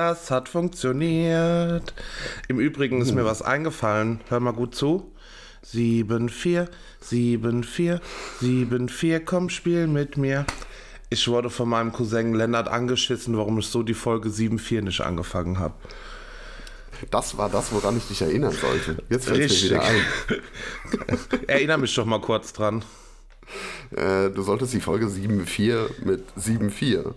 Das hat funktioniert. Im Übrigen ist mir was eingefallen. Hör mal gut zu. 7-4, 7-4, 7-4, komm, spiel mit mir. Ich wurde von meinem Cousin Lennart angeschissen, warum ich so die Folge 7-4 nicht angefangen habe. Das war das, woran ich dich erinnern sollte. Jetzt fällt es mir wieder ein. Erinnere mich doch mal kurz dran. Äh, du solltest die Folge 7.4 mit 7.4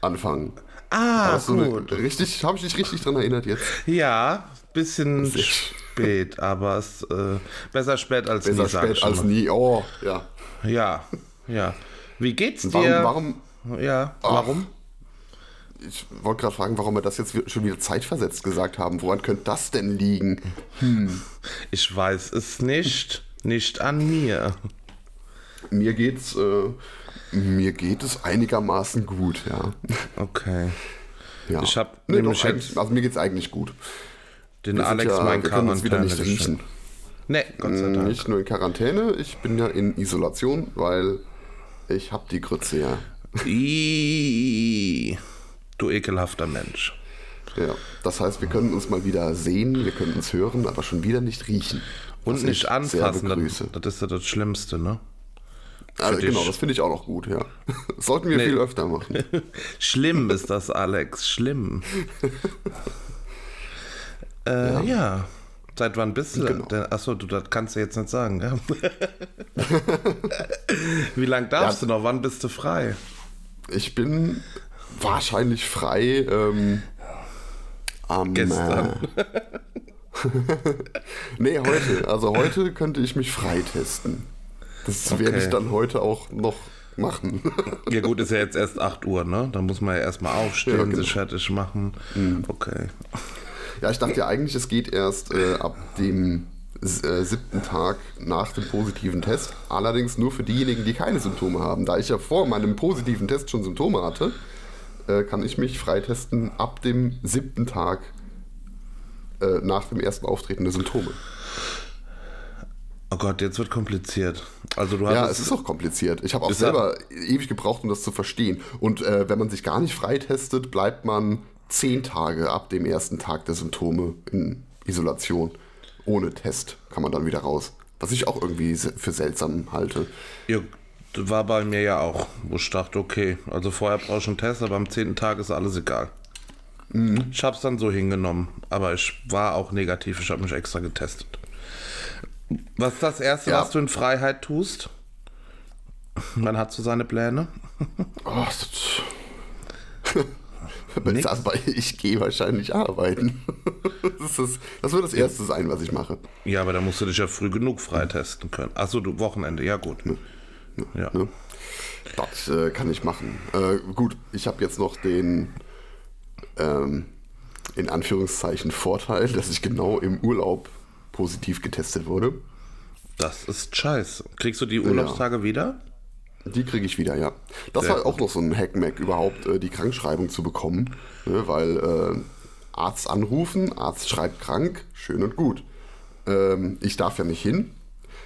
anfangen. Ah, du gut. eine- richtig, habe ich dich richtig dran erinnert jetzt? Ja, bisschen spät, aber es äh, besser spät als Besser nie, ich spät als mal. nie. Oh, ja. Ja, ja. Wie geht's Warum, dir? warum, Ja, warum? ich wollte gerade fragen, warum wir das jetzt schon wieder zeitversetzt gesagt haben. Woran könnte das denn liegen? Ich weiß es nicht. Nicht an mir. Mir geht's, äh, mir geht es einigermaßen gut, ja. Okay. ja. Ich hab nee, nämlich doch, jetzt- also mir geht's eigentlich gut. Den Wir Alex ja, mein wir können uns wieder nicht riechen. Nee, Gott sei Dank. Nicht nur in Quarantäne, ich bin ja in Isolation, weil ich hab die Grütze ja. Du ekelhafter Mensch. ja. Das heißt, wir können uns mal wieder sehen, wir können uns hören, aber schon wieder nicht riechen. Und nicht ich anfassen, das, das ist ja das Schlimmste, ne? Also, genau, das finde ich auch noch gut, ja. Sollten wir Nee. viel öfter machen. Schlimm ist das, Alex, schlimm. äh, ja. Seit wann bist du Genau. denn? Achso, du, das kannst du jetzt nicht sagen, ja? Wie lange darfst Ja. du noch? Wann bist du frei? Ich bin wahrscheinlich frei ähm, am. Gestern. Äh, nee, heute. Also heute könnte ich mich freitesten. Das werde ich Okay. dann heute auch noch machen. Ja gut, ist ja jetzt erst 8 Uhr, ne? Da muss man ja erstmal aufstehen, Ja, genau. sich fertig machen. Okay. ja, ich dachte ja eigentlich, es geht erst äh, ab dem äh, siebten Tag nach dem positiven Test. Allerdings nur für diejenigen, die keine Symptome haben. Da ich ja vor meinem positiven Test schon Symptome hatte, äh, kann ich mich freitesten ab dem siebten Tag äh, nach dem ersten Auftreten der Symptome. Oh Gott, jetzt wird kompliziert. Also du Ja, hattest... es ist auch kompliziert. Ich habe auch selber ewig gebraucht, um das zu verstehen. Und äh, wenn man sich gar nicht freitestet, bleibt man zehn Tage ab dem ersten Tag der Symptome in Isolation. Ohne Test kann man dann wieder raus. Was ich auch irgendwie für seltsam halte. Ja, war bei mir ja auch, wo ich dachte, okay, also vorher brauche ich einen Test, aber am zehnten Tag ist alles egal. Mhm. Ich habe es dann so hingenommen, aber ich war auch negativ, ich habe mich extra getestet. Was ist das Erste, Ja. was du in Freiheit tust? Man hat so seine Pläne. Oh, das, ich gehe wahrscheinlich arbeiten. Das, ist, das wird das Erste sein, was ich mache. Ja, aber da musst du dich ja früh genug freitesten können. Achso, du Wochenende, ja gut. Ja. Das äh, kann ich machen. Äh, gut, ich habe jetzt noch den, ähm, in Anführungszeichen, Vorteil, dass ich genau im Urlaub positiv getestet wurde. Das ist scheiße. Kriegst du die Urlaubstage wieder? Die kriege ich wieder, ja. Das Sehr war auch noch so ein Hackmack, überhaupt äh, die Krankschreibung zu bekommen. Ne, weil äh, Arzt anrufen, Arzt schreibt krank, schön und gut. Ähm, ich darf ja nicht hin,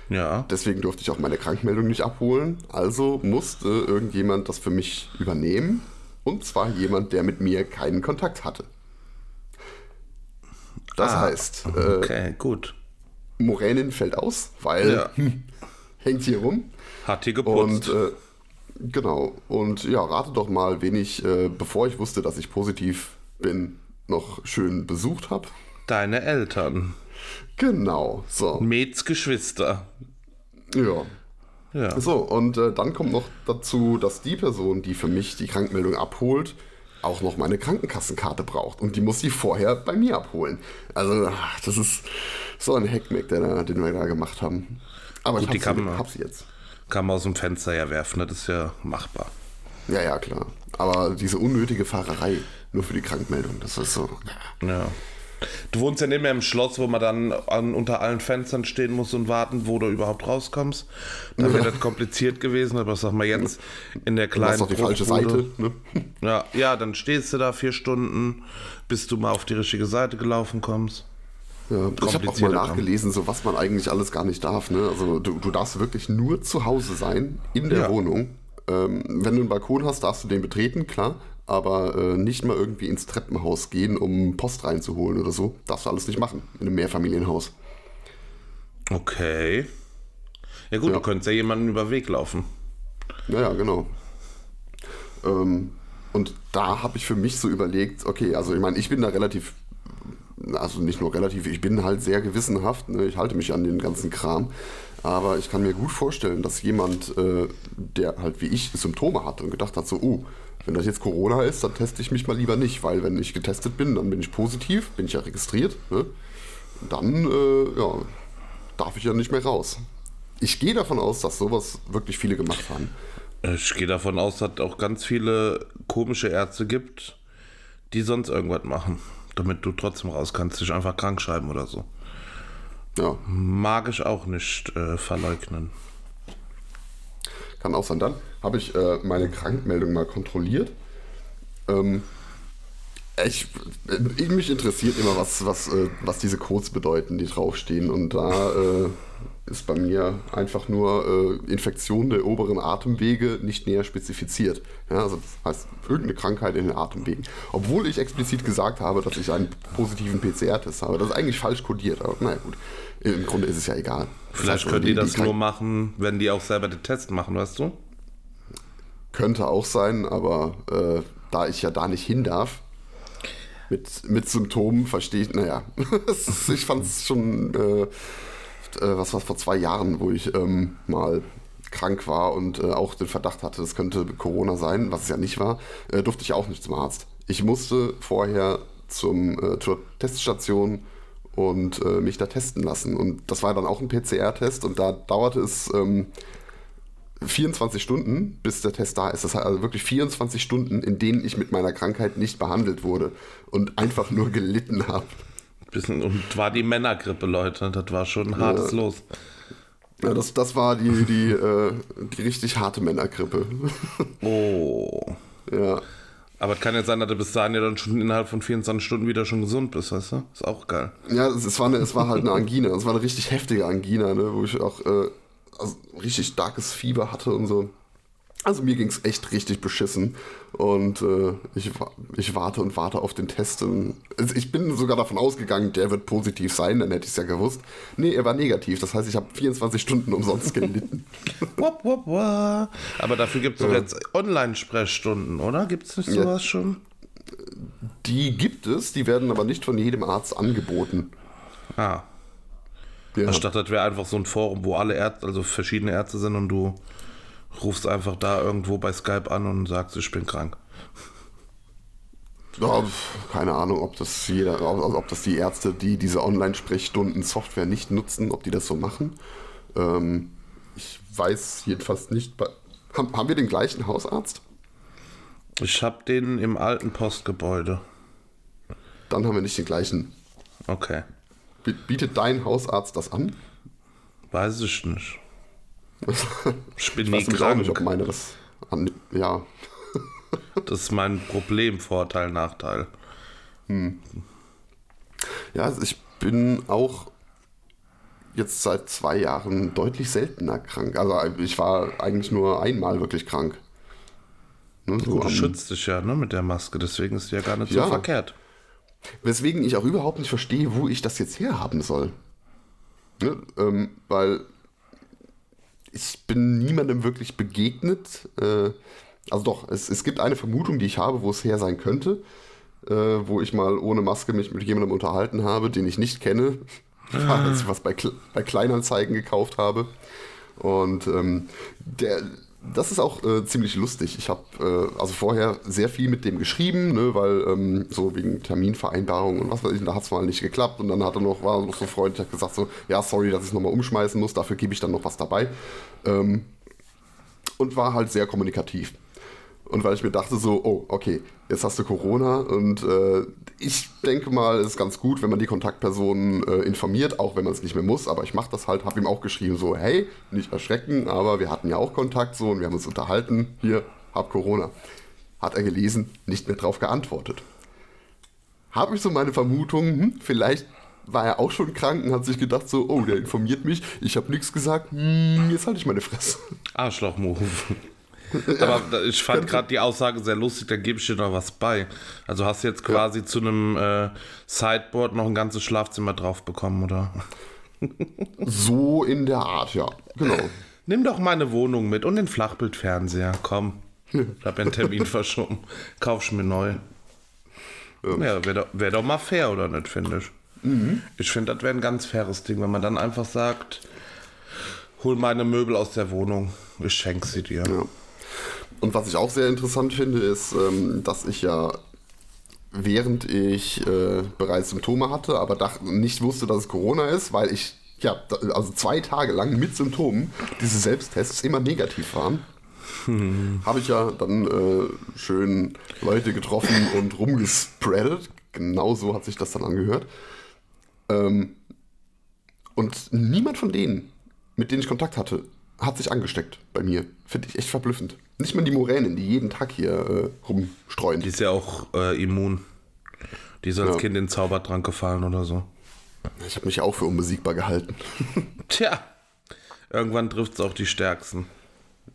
Ja. deswegen durfte ich auch meine Krankmeldung nicht abholen. Also musste irgendjemand das für mich übernehmen. Und zwar jemand, der mit mir keinen Kontakt hatte. Das Ah, heißt, äh, Okay, gut. Moränin fällt aus, weil Ja. hängt hier rum. Hat Und geputzt. äh, genau. Und ja, rate doch mal, wen ich, äh, bevor ich wusste, dass ich positiv bin, noch schön besucht habe. Deine Eltern. Genau. So. Mets Geschwister. Ja. Ja. So, und äh, dann kommt noch dazu, dass die Person, die für mich die Krankmeldung abholt, auch noch meine Krankenkassenkarte braucht. Und die muss sie vorher bei mir abholen. Also, das ist so ein Hackmack, den wir da gemacht haben. Aber Gut, die ich kann hab sie, hab sie jetzt. Kann man aus dem Fenster ja werfen, ne? das ist ja machbar. Ja, ja, klar. Aber diese unnötige Fahrerei, nur für die Krankmeldung, das ist so. Ja. Du wohnst ja nicht mehr im Schloss, wo man dann an, unter allen Fenstern stehen muss und warten, wo du überhaupt rauskommst. Da wäre das kompliziert gewesen, aber sag mal jetzt in der kleinen hast doch die falsche. Seite. Ne? Ja, ja, dann stehst du da vier Stunden, bis du mal auf die richtige Seite gelaufen kommst. Ja, ich habe auch mal nachgelesen, so was man eigentlich alles gar nicht darf. Ne? Also du, du darfst wirklich nur zu Hause sein, in der Ja. Wohnung. Ähm, wenn du einen Balkon hast, darfst du den betreten, klar. Aber äh, nicht mal irgendwie ins Treppenhaus gehen, um Post reinzuholen oder so. Darfst du alles nicht machen in einem Mehrfamilienhaus. Okay. Ja gut, Ja. du könntest ja jemanden über Weg laufen. Naja, genau. Ähm, und da habe ich für mich so überlegt, okay, also ich meine, ich bin da relativ, also nicht nur relativ, ich bin halt sehr gewissenhaft, ne? ich halte mich an den ganzen Kram, aber ich kann mir gut vorstellen, dass jemand, äh, der halt wie ich Symptome hat und gedacht hat, so, oh, wenn das jetzt Corona ist, dann teste ich mich mal lieber nicht, weil wenn ich getestet bin, dann bin ich positiv, bin ich ja registriert, ne? dann äh, ja, darf ich ja nicht mehr raus. Ich gehe davon aus, dass sowas wirklich viele gemacht haben. Ich gehe davon aus, dass es auch ganz viele komische Ärzte gibt, die sonst irgendwas machen, damit du trotzdem raus kannst, dich einfach krank schreiben oder so. Ja, Mag ich auch nicht äh, verleugnen. kann auch sein. Dann habe ich äh, meine Krankmeldung mal kontrolliert. Ähm, ich, äh, mich interessiert immer, was, was, äh, was diese Codes bedeuten, die draufstehen. Und da äh, ist bei mir einfach nur äh, Infektion der oberen Atemwege nicht näher spezifiziert. Ja, also das heißt irgendeine Krankheit in den Atemwegen. Obwohl ich explizit gesagt habe, dass ich einen positiven PCR-Test habe. Das ist eigentlich falsch kodiert. Aber naja gut, im Grunde ist es ja egal. Das Vielleicht heißt, können die das nur machen, wenn die auch selber den Test machen, weißt du? Könnte auch sein, aber äh, da ich ja da nicht hin darf, mit, mit Symptomen verstehe ich, naja, ich fand es schon, äh, äh, was war vor zwei Jahren, wo ich ähm, mal krank war und äh, auch den Verdacht hatte, es könnte Corona sein, was es ja nicht war, äh, durfte ich auch nicht zum Arzt. Ich musste vorher zum, äh, zur Teststation und äh, mich da testen lassen. Und das war dann auch ein PCR-Test und da dauerte es ähm, 24 Stunden, bis der Test da ist. Das heißt also wirklich 24 Stunden, in denen ich mit meiner Krankheit nicht behandelt wurde und einfach nur gelitten habe. Bisschen, und war die Männergrippe, Leute. Das war schon ein hartes Los. Ja, das, das war die, die, äh, die richtig harte Männergrippe. Oh. ja. Aber es kann ja sein, dass du bis dahin ja dann schon innerhalb von 24 Stunden wieder schon gesund bist, weißt du? Ist auch geil. Ja, es, es, war eine, es war halt eine Angina. Es war eine richtig heftige Angina, ne, wo ich auch äh, also richtig starkes Fieber hatte und so. Also mir ging es echt richtig beschissen. Und äh, ich, ich warte und warte auf den Test. Also ich bin sogar davon ausgegangen, der wird positiv sein, dann hätte ich es ja gewusst. Nee, er war negativ. Das heißt, ich habe 24 Stunden umsonst gelitten. Wop, wop, wop. Aber dafür gibt es doch jetzt Online-Sprechstunden, oder? Gibt es nicht Ja. sowas schon? Die gibt es, die werden aber nicht von jedem Arzt angeboten. Ah. Ja. Dachte, das wäre einfach so ein Forum, wo alle Ärzte, also verschiedene Ärzte sind und du rufst einfach da irgendwo bei Skype an und sagst, ich bin krank. Pf, keine Ahnung, ob das jeder, also ob das die Ärzte, die diese Online-Sprechstunden-Software nicht nutzen, ob die das so machen. Ähm, ich weiß jedenfalls nicht. Haben, haben wir den gleichen Hausarzt? Ich habe den im alten Postgebäude. Dann haben wir nicht den gleichen. Okay. Bi- Bietet dein Hausarzt das an? Weiß ich nicht. Ich bin Ich weiß auch nicht, ob krank. meine das an. Ja, Das ist mein Problem, Vorteil, Nachteil. ja, also ich bin auch jetzt seit zwei Jahren deutlich seltener krank. Also ich war eigentlich nur einmal wirklich krank. Ne, so Du schützt dich ja ne, mit der Maske, deswegen ist die ja gar nicht Ja. so verkehrt. Weswegen ich auch überhaupt nicht verstehe, wo ich das jetzt herhaben soll. Ne? Ähm, weil ich bin niemandem wirklich begegnet. Äh, also doch, es, es gibt eine Vermutung, die ich habe, wo es her sein könnte, äh, wo ich mal ohne Maske mich mit jemandem unterhalten habe, den ich nicht kenne, als ich was bei, Kle- bei Kleinanzeigen gekauft habe. Und ähm, der, das ist auch äh, ziemlich lustig. Ich habe äh, also vorher sehr viel mit dem geschrieben, ne, weil ähm, so wegen Terminvereinbarung und was weiß ich, da hat es mal nicht geklappt. Und dann hat er noch, war noch so freundlich, hat gesagt so, ja, sorry, dass ich es nochmal umschmeißen muss, dafür gebe ich dann noch was dabei. Ähm, und war halt sehr kommunikativ. Und weil ich mir dachte so, oh, okay, jetzt hast du Corona und äh, ich denke mal, es ist ganz gut, wenn man die Kontaktpersonen äh, informiert, auch wenn man es nicht mehr muss, aber ich mache das halt, habe ihm auch geschrieben so, hey, nicht erschrecken, aber wir hatten ja auch Kontakt so und wir haben uns unterhalten, hier, hab Corona. Hat er gelesen, nicht mehr drauf geantwortet. Habe ich so meine Vermutung, hm, vielleicht war er auch schon krank und hat sich gedacht so, oh, der informiert mich, ich habe nichts gesagt, hm, jetzt halte ich meine Fresse. Arschloch-Move. Aber ich fand gerade die Aussage sehr lustig, da gebe ich dir noch was bei. Also hast du jetzt quasi zu einem äh, Sideboard noch ein ganzes Schlafzimmer drauf bekommen, oder? So in der Art, ja. Genau. Nimm doch meine Wohnung mit und den Flachbildfernseher. Komm. Ich habe einen Termin verschoben. Kaufst mir neu. Ja, wäre doch, wär doch mal fair, oder nicht, finde ich. Ich finde, das wäre ein ganz faires Ding, wenn man dann einfach sagt, hol meine Möbel aus der Wohnung, ich schenke sie dir. Ja. Und was ich auch sehr interessant finde, ist, ähm, dass ich ja während ich äh, bereits Symptome hatte, aber dachte, nicht wusste, dass es Corona ist, weil ich ja also zwei Tage lang mit Symptomen diese Selbsttests immer negativ waren. Habe ich ja dann äh, schön Leute getroffen und rumgespreadet. Genau so hat sich das dann angehört. Ähm, und niemand von denen, mit denen ich Kontakt hatte, hat sich angesteckt bei mir. Finde ich echt verblüffend. Nicht mal die Moränen, die jeden Tag hier äh, rumstreuen. Die ist ja auch äh, immun. Die ist als Ja. Kind in den Zaubertrank gefallen oder so. Ich habe mich ja auch für unbesiegbar gehalten. Tja, irgendwann trifft es auch die Stärksten.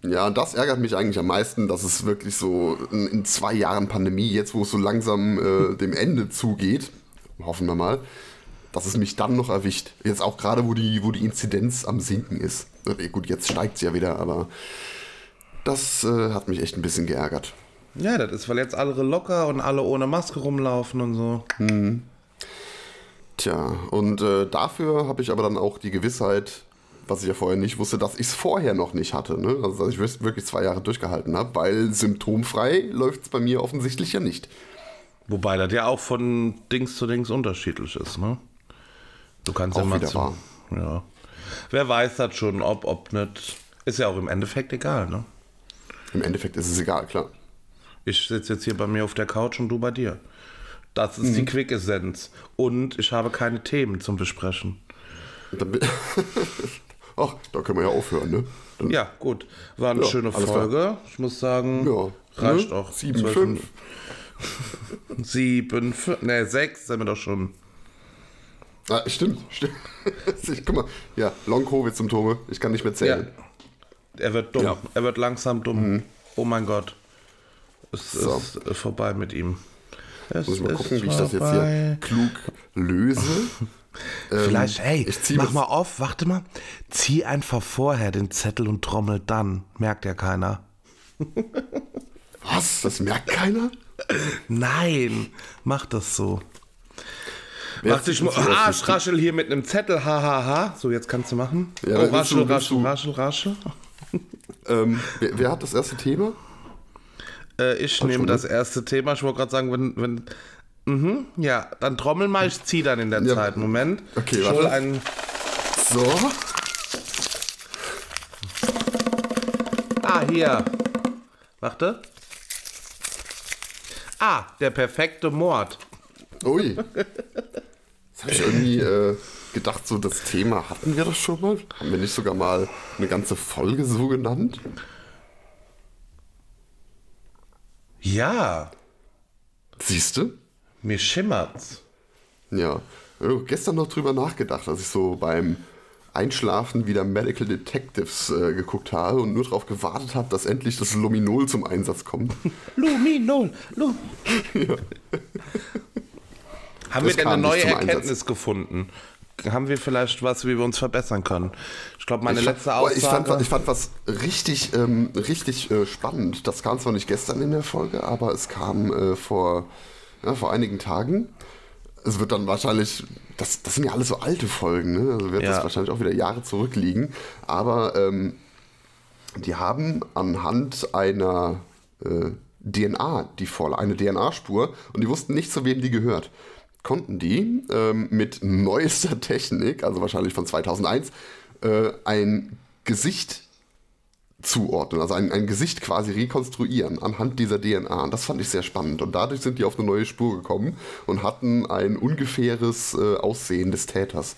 Ja, das ärgert mich eigentlich am meisten, dass es wirklich so in, in zwei Jahren Pandemie, jetzt wo es so langsam äh, dem Ende zugeht, hoffen wir mal, dass es mich dann noch erwischt. Jetzt auch gerade, wo die, wo die Inzidenz am Sinken ist. Äh, Gut, jetzt steigt es ja wieder, aber das äh, hat mich echt ein bisschen geärgert. Ja, das ist, weil jetzt alle locker und alle ohne Maske rumlaufen und so. Tja, und äh, dafür habe ich aber dann auch die Gewissheit, was ich ja vorher nicht wusste, dass ich es vorher noch nicht hatte. Ne? Also, dass ich wirklich zwei Jahre durchgehalten habe, weil symptomfrei läuft es bei mir offensichtlich ja nicht. Wobei das ja auch von Dings zu Dings unterschiedlich ist, ne? Du kannst ja Auch mal wieder zu, wahr. Ja. Wer weiß das schon, ob, ob nicht. Ist ja auch im Endeffekt egal, ne? Im Endeffekt ist es egal, klar. Ich sitze jetzt hier bei mir auf der Couch und du bei dir. Das ist Mhm. die Quick-Essenz. Und ich habe keine Themen zum Besprechen. Ach, da können wir ja aufhören, ne? Dann, Ja, gut. War eine Ja, schöne Folge. Ich muss sagen, Ja, reicht ne? auch. Sieben, fünf. Sieben, fünf, ne, sechs sind wir doch schon. Ah, stimmt, stimmt. guck mal, ja, Long-Covid-Symptome, ich kann nicht mehr Ja. zählen. Er wird dumm. Ja. Mhm. Er wird langsam dumm. Oh mein Gott. Es So. ist vorbei mit ihm. Es Muss ich mal gucken, wie ich das jetzt hier klug löse. Ähm, Vielleicht, hey, ich zieh mach mal auf, warte mal. Zieh einfach vorher den Zettel und trommel dann. Merkt ja keiner. Was? Das merkt keiner? Nein, mach das so. Mach dich mal. zuerst Ah, hier mit einem Zettel, hahaha. Ha, ha. So, jetzt kannst du machen. Ja, oh, raschel, du- raschel, raschel, raschel. Ähm, wer, wer hat das erste Thema? Äh, ich nehme schon, das erste Thema. Ich wollte gerade sagen, wenn. wenn mhm, ja, dann trommel mal, ich zieh dann in der Ja. Zeit. Moment. Okay, ich warte. hol einen. So. Ah, hier. Warte. Ah, der perfekte Mord. Ui. Jetzt habe ich irgendwie äh, gedacht, so das Thema hatten wir das schon mal? Haben wir nicht sogar mal eine ganze Folge so genannt? Ja, Siehst du? mir schimmert's. Ja. Ich habe gestern noch drüber nachgedacht, als ich so beim Einschlafen wieder Medical Detectives äh, geguckt habe und nur darauf gewartet habe, dass endlich das Luminol zum Einsatz kommt. Luminol, Lu. Haben wir Das denn eine neue zum Einsatz. Erkenntnis gefunden? Haben wir vielleicht was, wie wir uns verbessern können? Ich glaube, meine ich, letzte fand, boah, Aussage. ich, fand, ich fand was richtig, ähm, richtig äh, spannend. Das kam zwar nicht gestern in der Folge, aber es kam äh, vor, ja, vor einigen Tagen. Es wird dann wahrscheinlich, das, das sind ja alles so alte Folgen, ne? also wird Ja. das wahrscheinlich auch wieder Jahre zurückliegen. Aber ähm, die haben anhand einer äh, DNA, die voll, eine DNA-Spur, und die wussten nicht, zu wem die gehört. Konnten die ähm, mit neuester Technik, also wahrscheinlich von 2001, äh, ein Gesicht zuordnen, also ein, ein Gesicht quasi rekonstruieren anhand dieser DNA. Und das fand ich sehr spannend. Und dadurch sind die auf eine neue Spur gekommen und hatten ein ungefähres äh, Aussehen des Täters.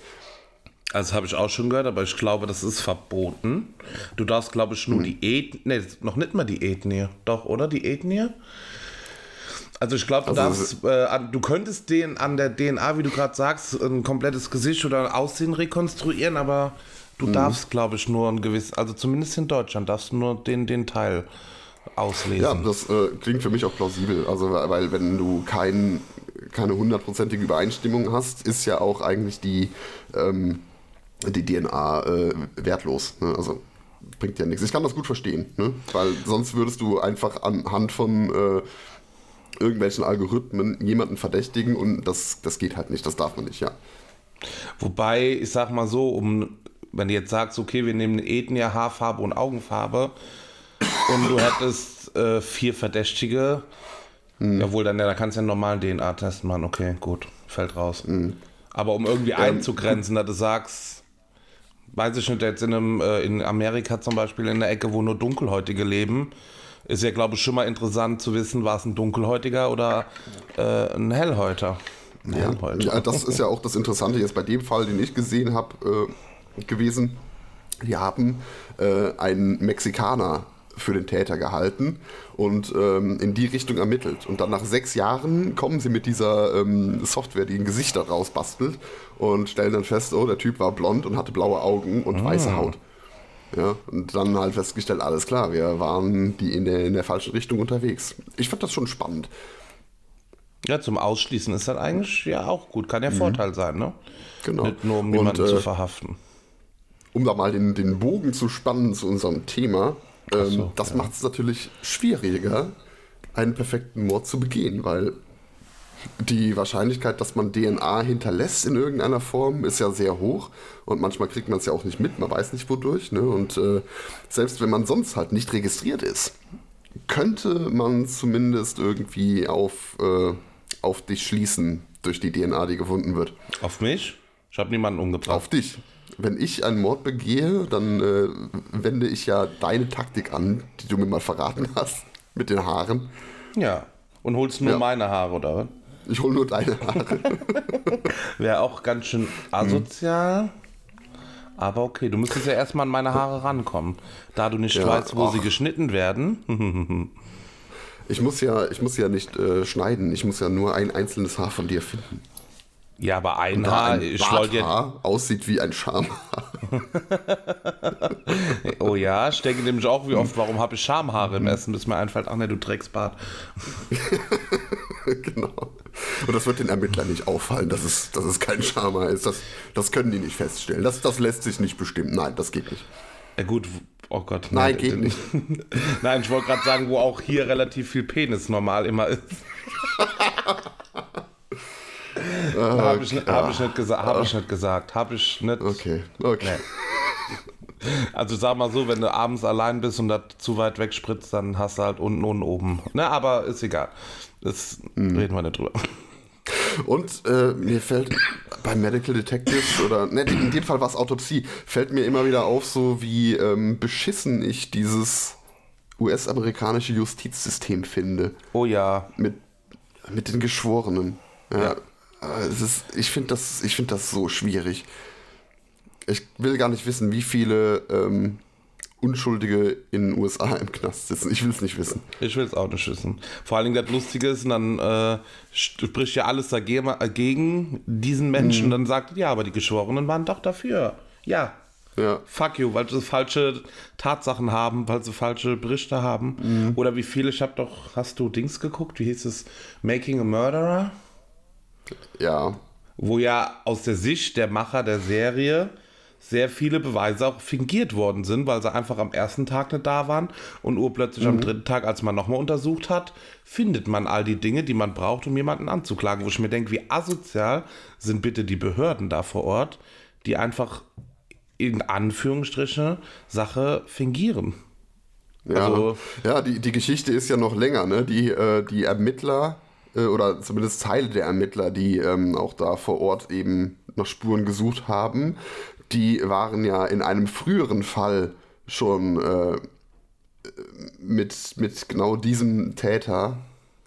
Also habe ich auch schon gehört, aber ich glaube, das ist verboten. Du darfst, glaube ich, nur die Ethnie, nee, noch nicht mal die Ethnie. Doch, oder? Die Ethnie? Also ich glaube, du Also äh, du könntest den an der DNA, wie du gerade sagst, ein komplettes Gesicht oder ein Aussehen rekonstruieren, aber du darfst, glaube ich, nur ein gewisses, also zumindest in Deutschland darfst du nur den, den Teil auslesen. Ja, das äh, klingt für mich auch plausibel. Also, weil wenn du kein, keine hundertprozentige Übereinstimmung hast, ist ja auch eigentlich die, ähm, die DNA äh, wertlos. Ne? Also bringt ja nichts. Ich kann das gut verstehen, ne? weil sonst würdest du einfach anhand von äh, irgendwelchen Algorithmen jemanden verdächtigen und das, das geht halt nicht, das darf man nicht, ja. Wobei, ich sag mal so, um, wenn du jetzt sagst, okay, wir nehmen Ethnie, Haarfarbe und Augenfarbe und du hättest äh, vier Verdächtige, mhm. jawohl, dann ja, da kannst du ja einen normalen DNA-Test machen, okay, gut, fällt raus. Mhm. Aber um irgendwie ähm, einzugrenzen, dass du sagst, weiß ich nicht, jetzt in, einem, äh, in Amerika zum Beispiel in der Ecke, wo nur Dunkelhäutige leben, ist ja, glaube ich, schon mal interessant zu wissen, war es ein Dunkelhäutiger oder äh, ein Hellhäuter. Ja, ja, das ist ja auch das Interessante jetzt bei dem Fall, den ich gesehen habe, äh, gewesen. Die haben äh, einen Mexikaner für den Täter gehalten und ähm, in die Richtung ermittelt. Und dann nach sechs Jahren kommen sie mit dieser ähm, Software, die ein Gesicht daraus bastelt und stellen dann fest, oh, der Typ war blond und hatte blaue Augen und ah. weiße Haut. Ja, und dann halt festgestellt, alles klar, wir waren die in der, in der falschen Richtung unterwegs. Ich fand das schon spannend. Ja, zum Ausschließen ist das eigentlich ja auch gut. Kann ja mhm. Vorteil sein, ne? Genau. Nicht nur um jemanden und, äh, zu verhaften. Um da mal den, den Bogen zu spannen zu unserem Thema, ähm, so, das ja. macht es natürlich schwieriger, einen perfekten Mord zu begehen, weil die Wahrscheinlichkeit, dass man DNA hinterlässt in irgendeiner Form, ist ja sehr hoch. Und manchmal kriegt man es ja auch nicht mit, man weiß nicht wodurch. Ne? Und äh, selbst wenn man sonst halt nicht registriert ist, könnte man zumindest irgendwie auf, äh, auf dich schließen durch die DNA, die gefunden wird. Auf mich? Ich habe niemanden umgebracht. Auf dich. Wenn ich einen Mord begehe, dann äh, wende ich ja deine Taktik an, die du mir mal verraten hast, mit den Haaren. Ja. Und holst nur ja. meine Haare, oder was? Ich hole nur deine Haare. Wäre auch ganz schön asozial. Hm. Aber okay, du müsstest ja erstmal an meine Haare rankommen. Da du nicht ja, weißt, wo ach. sie geschnitten werden. ich, muss ja, ich muss ja nicht äh, schneiden. Ich muss ja nur ein einzelnes Haar von dir finden. Ja, aber ein Haar, ein ich wollte ja. aussieht wie ein Schamhaar. oh ja, ich denke nämlich auch, wie oft, warum habe ich Schamhaare im Essen, bis mir einfällt, ach ne, du trägst Bart. genau. Und das wird den Ermittlern nicht auffallen, dass es, dass es kein Schamhaar ist. Das, das können die nicht feststellen. Das, das lässt sich nicht bestimmen. Nein, das geht nicht. Ja gut, oh Gott. Nein, nein geht nicht. nein, ich wollte gerade sagen, wo auch hier relativ viel Penis normal immer ist. Oh, habe ich, hab ich, nicht gesa hab ich nicht gesagt. Habe ich nicht. Okay, okay. Nee. Also sag mal so, wenn du abends allein bist und das zu weit weg spritzt, dann hast du halt unten und oben. Ne, aber ist egal. Das mhm. reden wir nicht drüber. Und äh, mir fällt bei Medical Detectives oder ne, in dem Fall war es Autopsie, fällt mir immer wieder auf, so wie ähm, beschissen ich dieses US-amerikanische Justizsystem finde. Oh ja. Mit, mit den Geschworenen. Ja. ja. Äh, ist, ich finde das, find das so schwierig. Ich will gar nicht wissen, wie viele ähm, Unschuldige in den USA im Knast sitzen. Ich will es nicht wissen. Ich will es auch nicht wissen. Vor allem das Lustige ist, dann äh, spricht ja alles dagegen, dagegen diesen Menschen. Mhm. Dann sagt, ja, aber die Geschworenen waren doch dafür. Ja. Ja. Fuck you, weil sie falsche Tatsachen haben, weil sie falsche Berichte haben. Mhm. Oder wie viele, ich habe doch, hast du Dings geguckt? Wie hieß es? Making a Murderer? Ja. Wo ja aus der Sicht der Macher der Serie sehr viele Beweise auch fingiert worden sind, weil sie einfach am ersten Tag nicht da waren und urplötzlich mhm. am dritten Tag, als man nochmal untersucht hat, findet man all die Dinge, die man braucht, um jemanden anzuklagen. Wo ich mir denke, wie asozial sind bitte die Behörden da vor Ort, die einfach in Anführungsstriche Sache fingieren. Ja, also, ja die, die Geschichte ist ja noch länger. Ne? Die, äh, die Ermittler äh, oder zumindest Teile der Ermittler, die ähm, auch da vor Ort eben nach Spuren gesucht haben, die waren ja in einem früheren Fall schon äh, mit, mit genau diesem Täter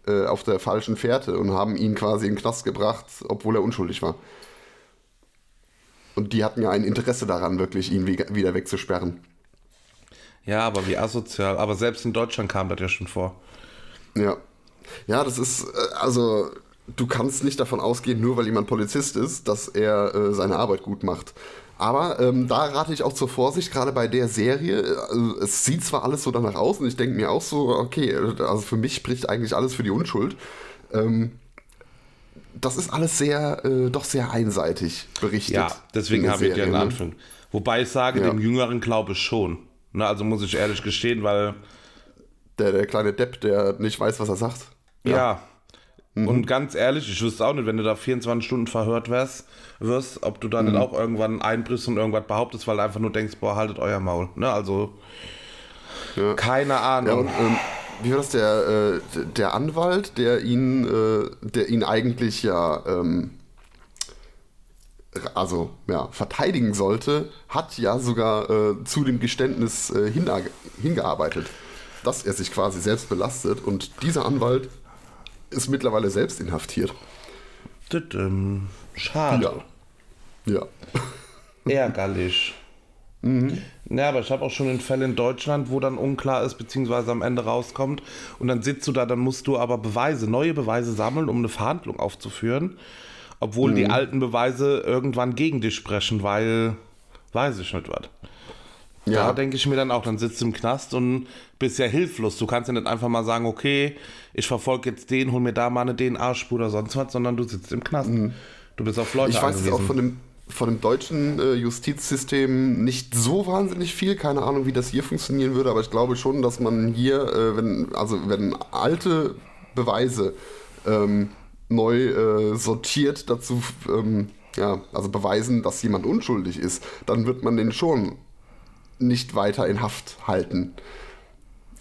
äh, auf der falschen Fährte und haben ihn quasi in den Knast gebracht, obwohl er unschuldig war. Und die hatten ja ein Interesse daran, wirklich ihn wieder wegzusperren. Ja, aber wie asozial. Aber selbst in Deutschland kam das ja schon vor. Ja. Ja, das ist, äh, also, du kannst nicht davon ausgehen, nur weil jemand Polizist ist, dass er äh, seine Arbeit gut macht. Aber ähm, da rate ich auch zur Vorsicht, gerade bei der Serie. Also, es sieht zwar alles so danach aus und ich denke mir auch so, okay, also für mich spricht eigentlich alles für die Unschuld. Ähm, das ist alles sehr, äh, doch sehr einseitig berichtet. Ja, deswegen habe ich ja einen Anfang. Wobei ich sage, Ja. dem Jüngeren glaube ich schon. Ne, also muss ich ehrlich gestehen, weil Der, der kleine Depp, der nicht weiß, was er sagt. Ja. Und ganz ehrlich, ich wüsste auch nicht, wenn du da 24 Stunden verhört wärst, wirst, ob du da nicht auch irgendwann einbrichst und irgendwas behauptest, weil du einfach nur denkst, boah, haltet euer Maul. Ne? Also, Ja. keine Ja, Ahnung. und ähm, wie war das, der, äh, der Anwalt, der ihn, äh, der ihn eigentlich ja, ähm, also ja, verteidigen sollte, hat ja sogar äh, zu dem Geständnis äh, hinge hingearbeitet, dass er sich quasi selbst belastet und dieser Anwalt ist mittlerweile selbst inhaftiert. Tütüm. Schade. Ja. Ja. Ärgerlich. Ja, aber ich habe auch schon in Fällen in Deutschland, wo dann unklar ist, beziehungsweise am Ende rauskommt. Und dann sitzt du da, dann musst du aber Beweise, neue Beweise sammeln, um eine Verhandlung aufzuführen. Obwohl die alten Beweise irgendwann gegen dich sprechen, weil weiß ich nicht was. Da Ja. denke ich mir dann auch, dann sitzt du im Knast und bist ja hilflos. Du kannst ja nicht einfach mal sagen, okay, ich verfolge jetzt den, hol mir da mal eine DNA-Spur oder sonst was, sondern du sitzt im Knast. Du bist auf Leute Ich weiß jetzt auch von dem, von dem deutschen äh, Justizsystem nicht so wahnsinnig viel. Keine Ahnung, wie das hier funktionieren würde, aber ich glaube schon, dass man hier, äh, wenn, also wenn alte Beweise ähm, neu äh, sortiert dazu, ähm, ja, also beweisen, dass jemand unschuldig ist, dann wird man den schon nicht weiter in Haft halten.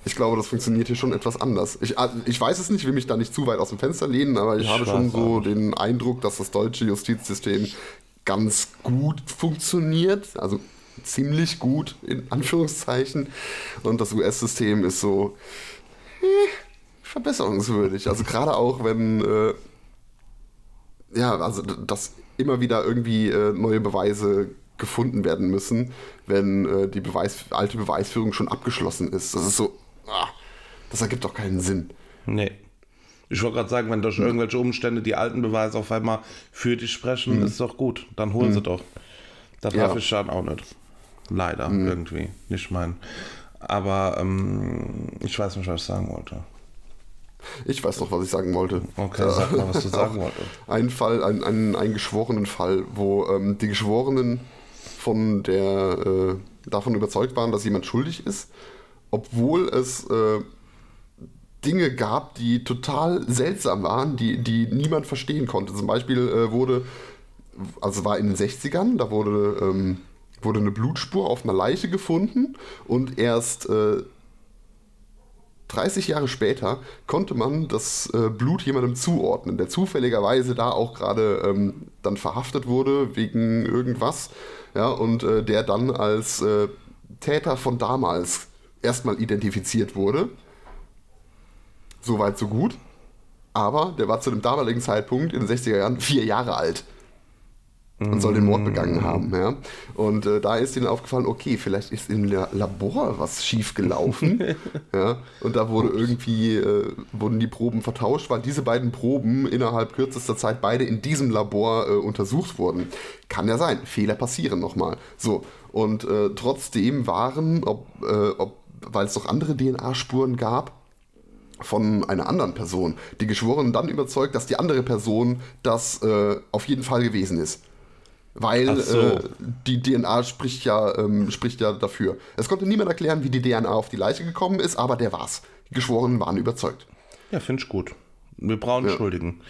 Ich glaube, das funktioniert hier schon etwas anders. Ich, ah, ich weiß es nicht, will mich da nicht zu weit aus dem Fenster lehnen, aber ich, Ich habe schon so den Eindruck, dass das deutsche Justizsystem ganz gut funktioniert, also ziemlich gut in Anführungszeichen. Und das US-System ist so eh, verbesserungswürdig. Also gerade auch, wenn äh, ja, also dass immer wieder irgendwie äh, neue Beweise gefunden werden müssen, wenn äh, die Beweis, alte Beweisführung schon abgeschlossen ist. Das ist so, ah, das ergibt doch keinen Sinn. Nee. Ich wollte gerade sagen, wenn durch irgendwelche Umstände die alten Beweise auf einmal für dich sprechen, ist doch gut. Dann holen sie doch. Das Ja. darf ich dann auch nicht. Leider, irgendwie. Nicht mein. Aber ähm, ich weiß nicht, was ich sagen wollte. Ich weiß noch, was ich sagen wollte. Okay, sag mal, was du sagen wolltest. Ein Fall, ein, ein, ein geschworenen Fall, wo ähm, die Geschworenen von der, äh, davon überzeugt waren, dass jemand schuldig ist, obwohl es äh, Dinge gab, die total seltsam waren, die, die niemand verstehen konnte. Zum Beispiel äh, wurde, also war in den 60ern, da wurde, ähm, wurde eine Blutspur auf einer Leiche gefunden und erst äh, 30 Jahre später konnte man das äh, Blut jemandem zuordnen, der zufälligerweise da auch gerade ähm, dann verhaftet wurde wegen irgendwas, ja, und äh, der dann als äh, Täter von damals erstmal identifiziert wurde. Soweit, so gut. Aber der war zu dem damaligen Zeitpunkt in den 60er Jahren vier Jahre alt und soll den Mord begangen haben. Ja? Und äh, da ist ihnen aufgefallen, okay, vielleicht ist im La Labor was schief gelaufen. ja? Und da wurde irgendwie, äh, wurden die Proben vertauscht, weil diese beiden Proben innerhalb kürzester Zeit beide in diesem Labor äh, untersucht wurden. Kann ja sein, Fehler passieren nochmal. So, und äh, trotzdem waren, ob, äh, ob, weil es noch andere DNA-Spuren gab, von einer anderen Person, die Geschworenen dann überzeugt, dass die andere Person das äh, auf jeden Fall gewesen ist. Weil so. äh, die DNA spricht ja, ähm, spricht ja dafür. Es konnte niemand erklären, wie die DNA auf die Leiche gekommen ist, aber der war's. Die Geschworenen waren überzeugt. Ja, finde ich gut. Wir brauchen Ja. Mhm. Schuldigen.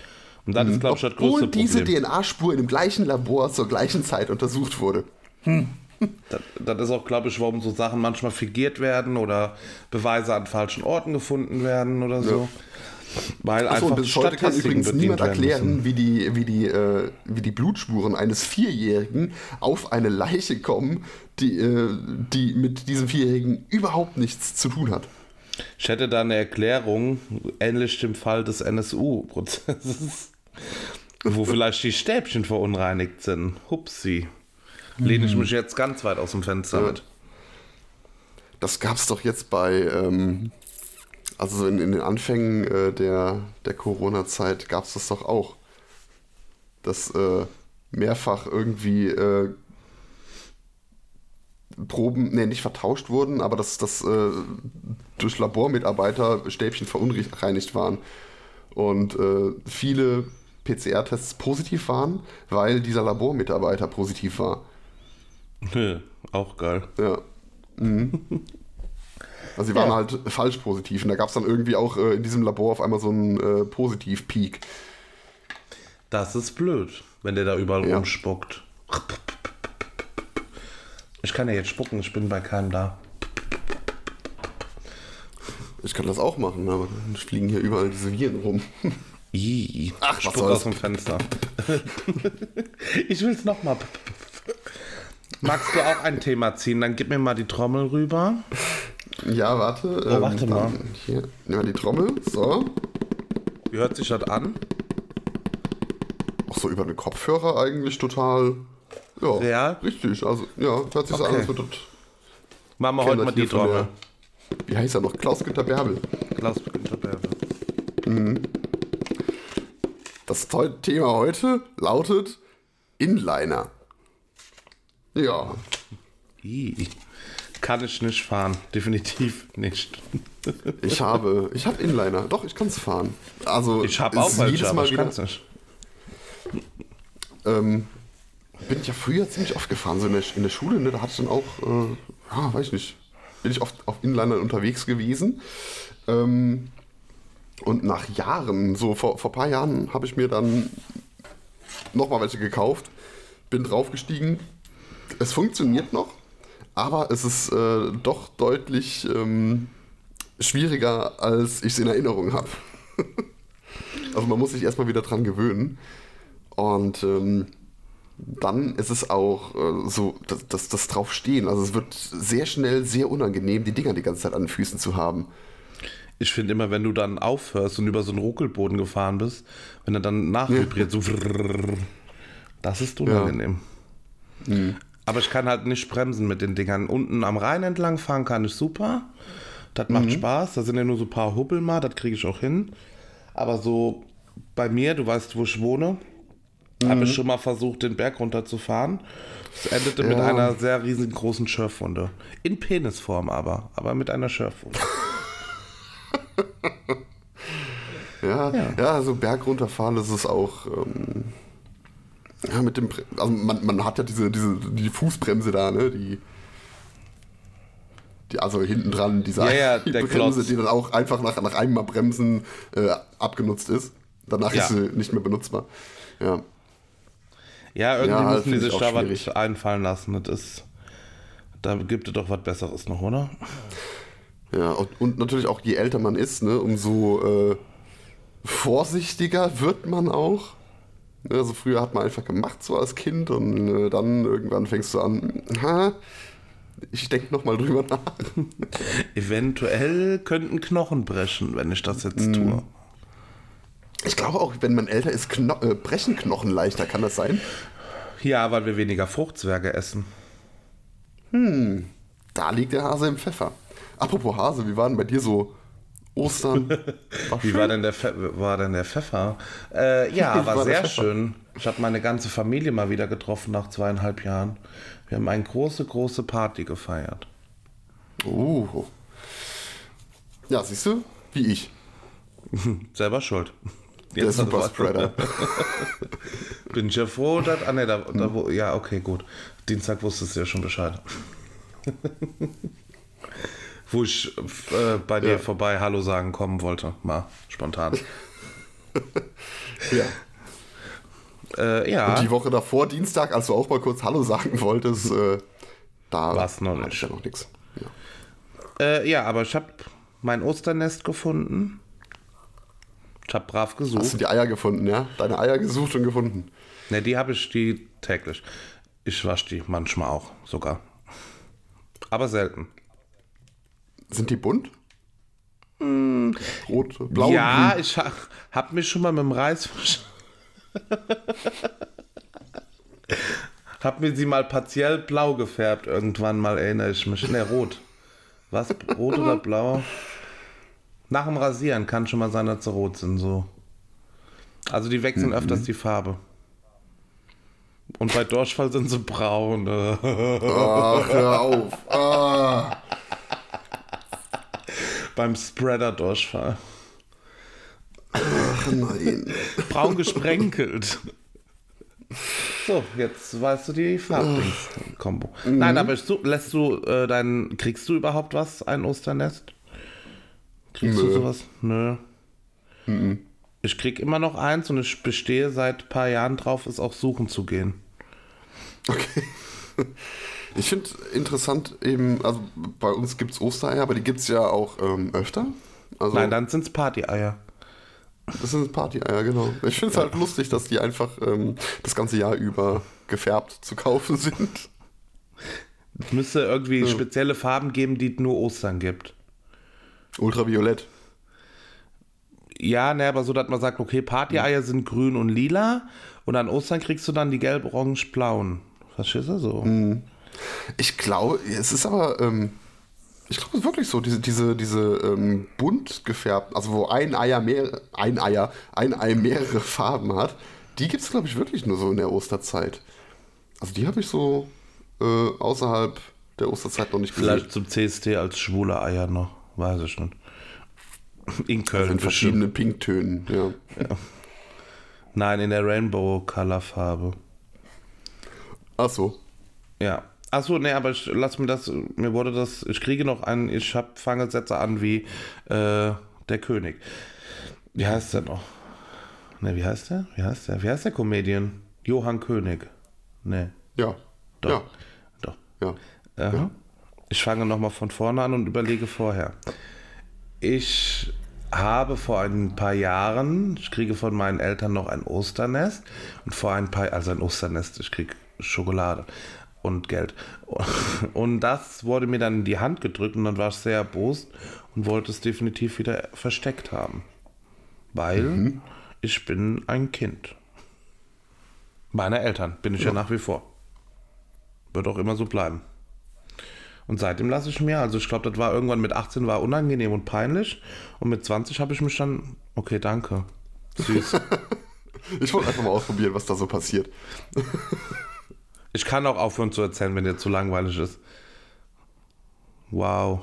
Und das ist, glaube ich, das Obwohl größte diese Problem. DNA-Spur in dem gleichen Labor zur gleichen Zeit untersucht wurde. Das, das ist auch, glaube ich, warum so Sachen manchmal fingiert werden oder Beweise an falschen Orten gefunden werden oder so. Weil Achso, einfach bis heute kann übrigens niemand erklären, wie die, wie, die, äh, wie die Blutspuren eines Vierjährigen auf eine Leiche kommen, die, äh, die mit diesem Vierjährigen überhaupt nichts zu tun hat. Ich hätte da eine Erklärung, ähnlich dem Fall des NSU-Prozesses, wo vielleicht die Stäbchen verunreinigt sind. Hupsi. Lehne ich mich jetzt ganz weit aus dem Fenster mit. Das gab es doch jetzt bei, ähm, also so in, in den Anfängen äh, der, der Corona-Zeit gab es das doch auch. Dass äh, mehrfach irgendwie äh, Proben, nee, nicht vertauscht wurden, aber dass das äh, durch Labormitarbeiter Stäbchen verunreinigt waren. Und äh, viele PCR-Tests positiv waren, weil dieser Labormitarbeiter positiv war. Auch geil. Ja. Mhm. Also sie waren Ja. halt falsch positiv. Und da gab es dann irgendwie auch äh, in diesem Labor auf einmal so einen äh, Positiv-Peak. Das ist blöd, wenn der da überall Ja. rumspuckt. Ich kann ja jetzt spucken, ich bin bei keinem da. Ich kann das auch machen, aber dann fliegen hier überall diese Viren rum. Ih, Ach, was Spuck aus dem Fenster. ich will es nochmal. Magst du auch ein Thema ziehen? Dann gib mir mal die Trommel rüber. Ja, warte. Oh, warte dann mal. Hier, ja, die Trommel. So. Wie hört sich das an? Auch so über den Kopfhörer eigentlich total. Ja, Real? richtig. Also, ja, hört sich so an, Okay. als würde das. Machen wir heute mal die Trommel. der- Wie heißt er noch? Klaus-Günther Bärbel. Klaus Günther Bärbe. Das Thema heute lautet Inliner. Ja, Ih, Kann ich nicht fahren. Definitiv nicht. ich habe, ich habe Inliner. Doch, ich kann es fahren. Also Ich habe auch welche, jedes Mal ich wieder. kann es nicht. Ähm, bin ich ja früher ziemlich oft gefahren, so in der, in der Schule, ne, da hatte ich dann auch, äh, ja, weiß ich nicht, bin ich oft auf Inlinern unterwegs gewesen. Ähm, und nach Jahren, so vor, vor ein paar Jahren, habe ich mir dann nochmal welche gekauft, bin draufgestiegen. Es funktioniert noch, aber es ist äh, doch deutlich ähm, schwieriger, als ich es in Erinnerung habe. also man muss sich erstmal wieder dran gewöhnen. Und ähm, dann ist es auch äh, so, das, das, das Draufstehen. Also es wird sehr schnell sehr unangenehm, die Dinger die ganze Zeit an den Füßen zu haben. Ich finde immer, wenn du dann aufhörst und über so einen Ruckelboden gefahren bist, wenn er dann nachvibriert, so vrrrr, das ist unangenehm. Mhm. Aber ich kann halt nicht bremsen mit den Dingern. Unten am Rhein entlang fahren kann ich super. Das macht Mhm. Spaß. Da sind ja nur so ein paar Hubbel mal, das kriege ich auch hin. Aber so bei mir, du weißt, wo ich wohne, habe Mhm. ich schon mal versucht, den Berg runterzufahren. Es endete mit Ja. einer sehr riesengroßen Schürfwunde. In Penisform aber, aber mit einer Schürfwunde. Ja, ja. so Berg runterfahren, das ist auch. Ähm, ja, mit dem. Bre- Also man, man hat ja diese, diese die Fußbremse da, ne? Die. Die, also hinten dran, diese Ja, ja, Bremse, Klotz. die dann auch einfach nach, nach einem Mal Bremsen äh, abgenutzt ist. Danach Ja. ist sie nicht mehr benutzbar. Ja. Ja, irgendwie Ja, müssen die finde ich sich auch da was schwierig. einfallen lassen. Das ist, da gibt es doch was Besseres noch, oder? Ja, und, und natürlich auch je älter man ist, ne, umso äh, vorsichtiger wird man auch. Ne, Also früher hat man einfach gemacht so als Kind und äh, dann irgendwann fängst du an, ha, ich denke nochmal drüber nach. Eventuell könnten Knochen brechen, wenn ich das jetzt tue. Ich glaube auch, wenn man älter ist, Kno äh, brechen Knochen leichter, kann das sein? Ja, weil wir weniger Fruchtzwerge essen. Da liegt der Hase im Pfeffer. Apropos Hase, wie war denn bei dir so Ostern? War Wie war denn der, Pfe war denn der Pfeffer? Äh, ja, war, war der sehr schön. Ich habe meine ganze Familie mal wieder getroffen nach zweieinhalb Jahren. Wir haben eine große, große Party gefeiert. Oh. Ja, siehst du? Wie ich. Selber schuld. Der Jetzt Superspreader. Bin ich ja froh, dass. Ah, ne, da, da, wo, ja, okay, gut. Dienstag wusstest du ja schon Bescheid. Wo ich äh, bei dir Ja. vorbei Hallo sagen kommen wollte. Mal spontan. Ja. Äh, ja, Und die Woche davor, Dienstag, als du auch mal kurz Hallo sagen wolltest, äh, da War's noch hatte nicht. ich ja noch nichts. Ja. äh, ja, aber ich habe mein Osternest gefunden. Ich habe brav Hast gesucht. du die Eier gefunden, ja? Deine Eier gesucht und gefunden. Ne, die habe ich die täglich. Ich wasche die manchmal auch sogar. Aber selten. Sind die bunt? Rot, blau, Hm. ja, ich ha habe mich schon mal mit dem Reis. hab mir sie mal partiell blau gefärbt. Irgendwann mal erinnere ich mich. Ne, rot. Was? Rot oder blau? Nach dem Rasieren kann schon mal sein, dass sie rot sind. So. Also die wechseln öfters die Farbe. Und bei Durchfall sind sie braun. Ach, hör auf. Ah. Beim Spreader-Durchfall. Ach nein. Braun gesprenkelt. So, jetzt weißt du die Farbdings-Kombo. Nein, aber lässt du äh, dein, kriegst du überhaupt was, ein Osternest? Kriegst du Nö. sowas? Nö. Ich krieg immer noch eins und ich bestehe seit ein paar Jahren drauf, es auch suchen zu gehen. Okay. Ich finde interessant eben, also bei uns gibt es Ostereier, aber die gibt es ja auch ähm, öfter. Also Nein, dann sind's Party-Eier. das sind Party-Eier, genau. Ich finde es halt lustig, dass die einfach ähm, das ganze Jahr über gefärbt zu kaufen sind. Es müsste irgendwie spezielle Farben geben, die es nur Ostern gibt. Ultraviolett. Ja, ne, aber so, dass man sagt, okay, Party-Eier sind grün und lila und an Ostern kriegst du dann die gelb, orange, blauen. Verstehst du so? Ich glaube, es ist aber, ähm, ich glaube, es ist wirklich so, diese, diese, diese ähm, bunt gefärbten, also wo ein Eier mehr, ein Eier, ein Ei mehrere Farben hat, die gibt es, glaube ich, wirklich nur so in der Osterzeit. Also die habe ich so äh, außerhalb der Osterzeit noch nicht gesehen. Vielleicht zum CST als schwule Eier noch. Weiß ich nicht. In Köln. in bestimmt. verschiedenen Pinktönen, ja. Nein, in der Rainbow-Color-Farbe. Ach so. Ja. Achso, nee, aber ich, lass mir das, mir wurde das, ich kriege noch einen, ich hab, fange Sätze an wie äh, der König. Wie heißt der noch? Ne, wie heißt der? Wie heißt der? Wie heißt der Comedian? Johann König. Ne, Ja. doch. Doch. Ja. Ja. Aha. Ich fange nochmal von vorne an und überlege vorher. Ich habe vor ein paar Jahren, ich kriege von meinen Eltern noch ein Osternest und vor ein paar, also ein Osternest, ich kriege Schokolade und Geld. Und das wurde mir dann in die Hand gedrückt und dann war ich sehr erbost und wollte es definitiv wieder versteckt haben. Weil ich bin ein Kind. Meiner Eltern bin ich ja nach wie vor. Wird auch immer so bleiben. Und seitdem lasse ich mir, also ich glaube, das war irgendwann mit 18 war unangenehm und peinlich. Und mit 20 habe ich mich dann, okay, danke. Süß. Ich wollte einfach mal ausprobieren, was da so passiert. Ich kann auch aufhören zu erzählen, wenn dir zu langweilig ist. Wow.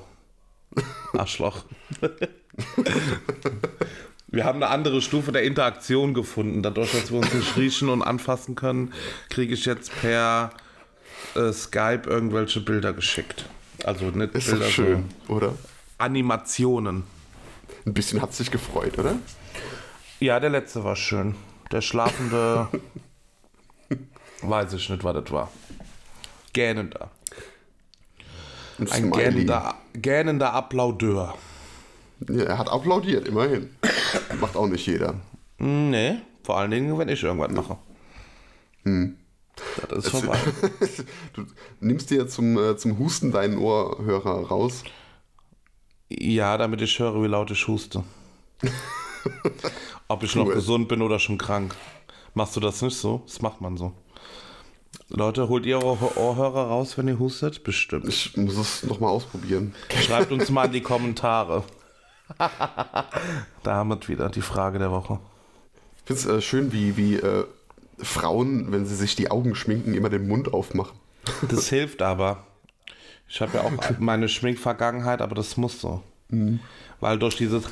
Arschloch. wir haben eine andere Stufe der Interaktion gefunden. Dadurch, dass wir uns nicht riechen und anfassen können, kriege ich jetzt per äh, Skype irgendwelche Bilder geschickt. Also nicht Ist Bilder, doch schön, oder? so Animationen. Ein bisschen hat sich gefreut, oder? Ja, der letzte war schön. Der schlafende. weiß ich nicht, was das war. Gähnender. Ein, Ein gähnender, gähnender Applaudeur. Ja, er hat applaudiert, immerhin. Macht auch nicht jeder. Hm, Nee, vor allen Dingen, wenn ich irgendwas mache. Das ist vorbei. Du nimmst dir zum, äh, zum Husten deinen Ohrhörer raus. Ja, damit ich höre, wie laut ich huste. Ob ich noch Cool. gesund bin oder schon krank. Machst du das nicht so? Das macht man so. Leute, holt ihr eure Ohrhörer raus, wenn ihr hustet? Bestimmt. Ich muss es nochmal ausprobieren. Schreibt uns mal in die Kommentare. Damit wieder die Frage der Woche. Ich finde es äh, schön, wie, wie äh, Frauen, wenn sie sich die Augen schminken, immer den Mund aufmachen. Das hilft aber. Ich habe ja auch meine Schminkvergangenheit, aber das muss so. Weil durch dieses,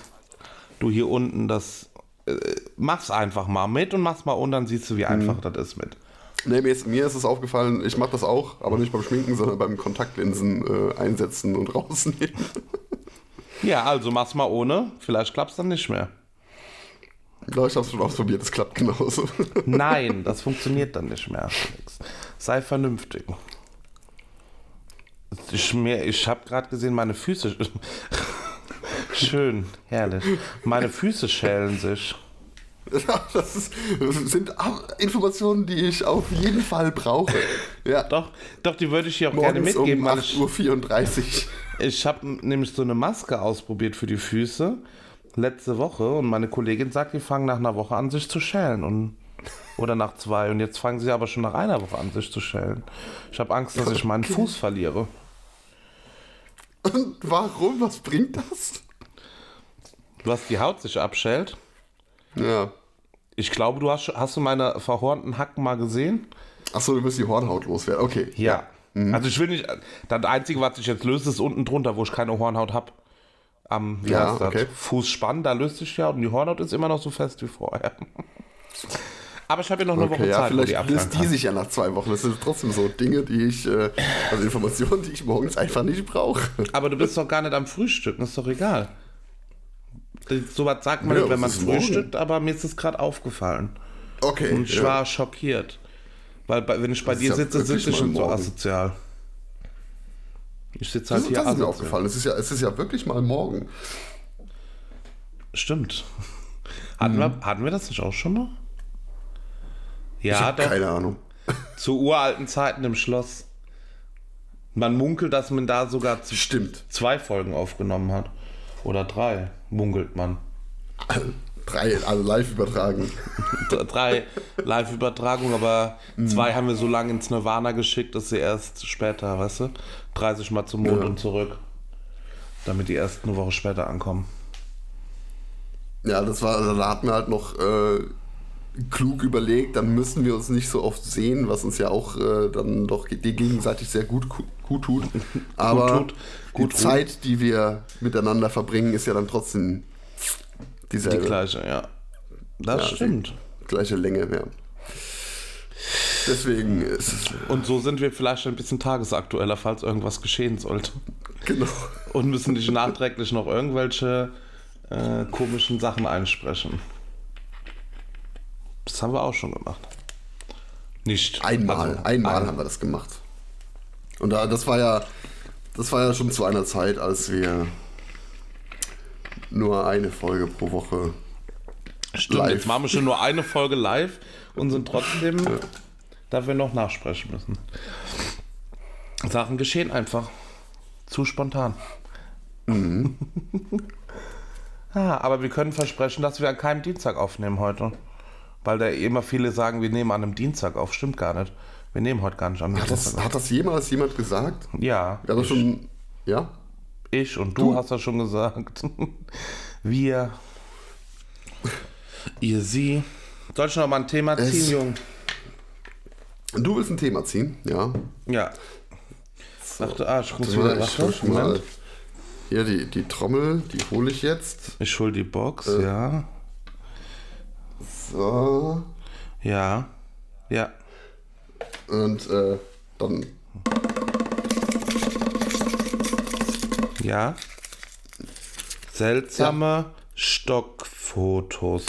du hier unten, das, äh, mach's einfach mal mit und mach's mal und dann siehst du, wie einfach das ist mit. Nee, mir ist, mir ist es aufgefallen, ich mache das auch, aber nicht beim Schminken, sondern beim Kontaktlinsen äh, einsetzen und rausnehmen. Ja, also mach's mal ohne, vielleicht klappt's dann nicht mehr. ja, ich habe es schon ausprobiert, es klappt genauso. Nein, das funktioniert dann nicht mehr. Felix. Sei vernünftig. Ich, mir- ich habe gerade gesehen, meine Füße. Schön, herrlich. Meine Füße schälen sich. Das, ist, sind Informationen, die ich auf jeden Fall brauche. Ja, Doch, doch, die würde ich dir auch gerne morgens mitgeben, um weil ich, 8.34 Uhr. ich habe nämlich so eine Maske ausprobiert für die Füße letzte Woche und meine Kollegin sagt, die fangen nach einer Woche an, sich zu schälen und oder nach zwei und jetzt fangen sie aber schon nach einer Woche an, sich zu schälen. Ich habe Angst, dass ich meinen Fuß verliere. Und warum? Was bringt das? Was die Haut sich abschält. Ja. Ich glaube, du hast, hast du meine verhornten Hacken mal gesehen? Achso, du willst die Hornhaut loswerden. Okay. Ja. Also ich will nicht. Das Einzige, was sich jetzt löst, ist unten drunter, wo ich keine Hornhaut habe. Am wie Ja, heißt das? okay. Fußspann, da löst sich ja und die Hornhaut ist immer noch so fest wie vorher. Aber ich habe ja noch eine Okay, Woche ja, Zeit, die vielleicht löst die kann. sich ja nach zwei Wochen. Das sind trotzdem so Dinge, die ich, äh, also Informationen, die ich morgens einfach nicht brauche. Aber du bist doch gar nicht am Frühstücken, ist doch egal. So was sagt man Ja, nicht, wenn man frühstückt, aber mir ist es gerade aufgefallen. Okay. Und ich ja. war schockiert. Weil bei, wenn ich bei Das dir ja sitze, wirklich sitze ich nicht so asozial. Ich sitze halt Das, hier das ist mir asozial. aufgefallen. Es ist, ja, es ist ja wirklich mal morgen. Stimmt. Hatten, wir, hatten wir das nicht auch schon mal? ich Ja, habe doch. keine Ahnung. Zu uralten Zeiten im Schloss. Man munkelt, dass man da sogar Stimmt. zwei Folgen aufgenommen hat. Oder drei, munkelt man. Drei, also live übertragen. Drei Live-Übertragungen, aber Mhm. zwei haben wir so lange ins Nirvana geschickt, dass sie erst später, weißt du, 30 Mal zum Mond Ja. und zurück. Damit die erst eine Woche später ankommen. Ja, das war, also da hatten wir halt noch äh, klug überlegt, dann müssen wir uns nicht so oft sehen, was uns ja auch äh, dann doch ge- gegenseitig sehr gut, gut tut. Aber tut, gut die Zeit, die wir miteinander verbringen, ist ja dann trotzdem Die dieselbe. gleiche, ja. Das Ja, stimmt. gleiche Länge, ja. Deswegen ist es, Und so sind wir vielleicht ein bisschen tagesaktueller, falls irgendwas geschehen sollte. genau. Und müssen nicht nachträglich noch irgendwelche äh, komischen Sachen einsprechen. Das haben wir auch schon gemacht. Nicht. Einmal, Also, einmal ein- haben wir das gemacht. Und da, das war ja, das war ja schon zu einer Zeit, als wir nur eine Folge pro Woche Stimmt, live. jetzt machen wir schon nur eine Folge live und sind trotzdem, da wir noch nachsprechen müssen. Sachen geschehen einfach. Zu spontan. Mhm. ah, aber wir können versprechen, dass wir an keinem Dienstag aufnehmen heute. Weil da immer viele sagen, wir nehmen an einem Dienstag auf. Stimmt gar nicht. Wir nehmen heute gar nicht an einem Hat das, Dienstag auf. hat das jemals jemand gesagt? Ja, das schon. Ja? ich und du, hast das schon gesagt. wir. Ihr, sie. Soll ich noch mal ein Thema Es- ziehen, Jung? Du willst ein Thema ziehen? Ja. Ja. Dachte, ah, ich muss wieder ich warte, drück mal. Hier, die, die Trommel, die hole ich jetzt. Ich hol die Box, Äh. ja. So. Ja. Ja. Und äh, dann. Ja. Seltsame Stockfotos.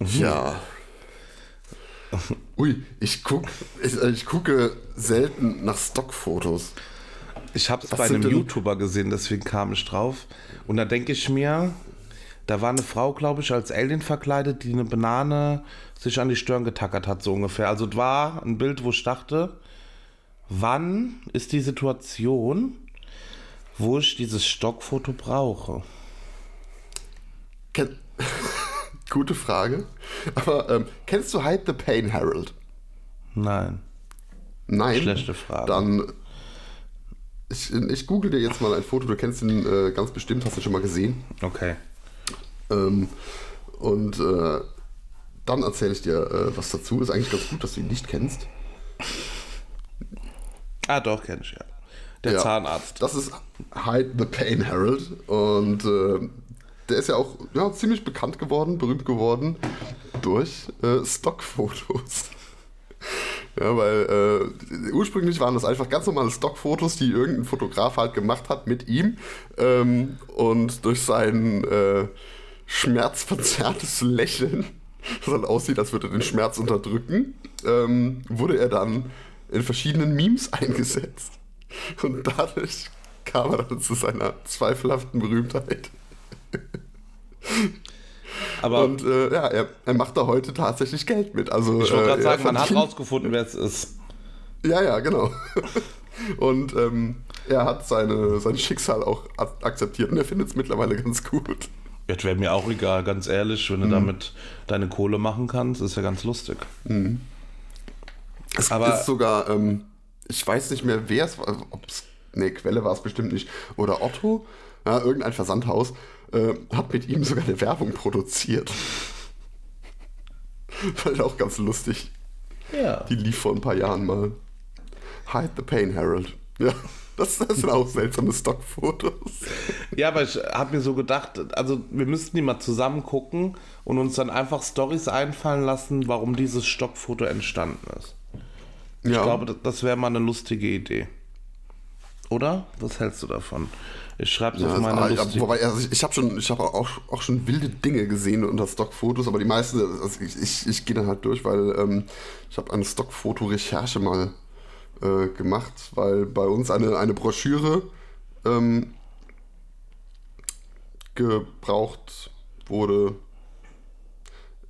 Ja. Ui, ich, guck, ich, äh, ich gucke selten nach Stockfotos. Ich habe es bei einem denn- YouTuber gesehen, deswegen kam ich drauf. Und da denke ich mir, da war eine Frau, glaube ich, als Alien verkleidet, die eine Banane sich an die Stirn getackert hat, so ungefähr. Also es war ein Bild, wo ich dachte, wann ist die Situation, wo ich dieses Stockfoto brauche? Ken Gute Frage. Aber ähm, kennst du Hide the Pain, Harold? Nein. Nein. Schlechte Frage. Dann. Ich, ich google dir jetzt mal ein Foto, du kennst ihn äh, ganz bestimmt, hast du schon mal gesehen. Okay. Ähm, und äh, dann erzähle ich dir äh, was dazu. Ist eigentlich ganz gut, dass du ihn nicht kennst. Ah, doch, kenn ich ja. Der Ja. Zahnarzt. Das ist Hide the Pain Harold. Und äh, der ist ja auch ja, ziemlich bekannt geworden, berühmt geworden durch äh, Stockfotos. Ja, weil äh, ursprünglich waren das einfach ganz normale Stockfotos, die irgendein Fotograf halt gemacht hat mit ihm. Ähm, und durch sein äh, schmerzverzerrtes Lächeln, das dann aussieht, als würde er den Schmerz unterdrücken, ähm, wurde er dann in verschiedenen Memes eingesetzt. Und dadurch kam er dann zu seiner zweifelhaften Berühmtheit. Aber Und äh, ja, er, er macht da heute tatsächlich Geld mit. Also, ich wollte äh, gerade er sagen, man hat rausgefunden, wer es ist. Ja, ja, genau. Und ähm, er hat seine, sein Schicksal auch akzeptiert und er findet es mittlerweile ganz gut. Das wäre mir auch egal, ganz ehrlich, wenn du damit deine Kohle machen kannst, ist ja ganz lustig. Es Aber- ist sogar, ähm, ich weiß nicht mehr, wer es war, ob es, nee, Quelle war es bestimmt nicht, oder Otto, ja, irgendein Versandhaus, äh, hat mit ihm sogar eine Werbung produziert. Fand auch ganz lustig. Ja. Die lief vor ein paar Jahren mal. Hide the Pain, Harold. Ja, das, das sind auch seltsame Stockfotos. Ja, aber ich habe mir so gedacht, also wir müssten die mal zusammen gucken und uns dann einfach Stories einfallen lassen, warum dieses Stockfoto entstanden ist. Ja, Ich glaube, das- wäre mal eine lustige Idee. Oder? Was hältst du davon? Ich schreibe es ja, auf meine ah, ja, lustige... wobei, also ich, ich habe schon, ich habe auch, auch schon wilde Dinge gesehen unter Stockfotos, aber die meisten, also ich, ich, ich gehe dann halt durch, weil ähm, ich habe eine Stockfoto-Recherche mal äh, gemacht, weil bei uns eine, eine Broschüre ähm, gebraucht wurde.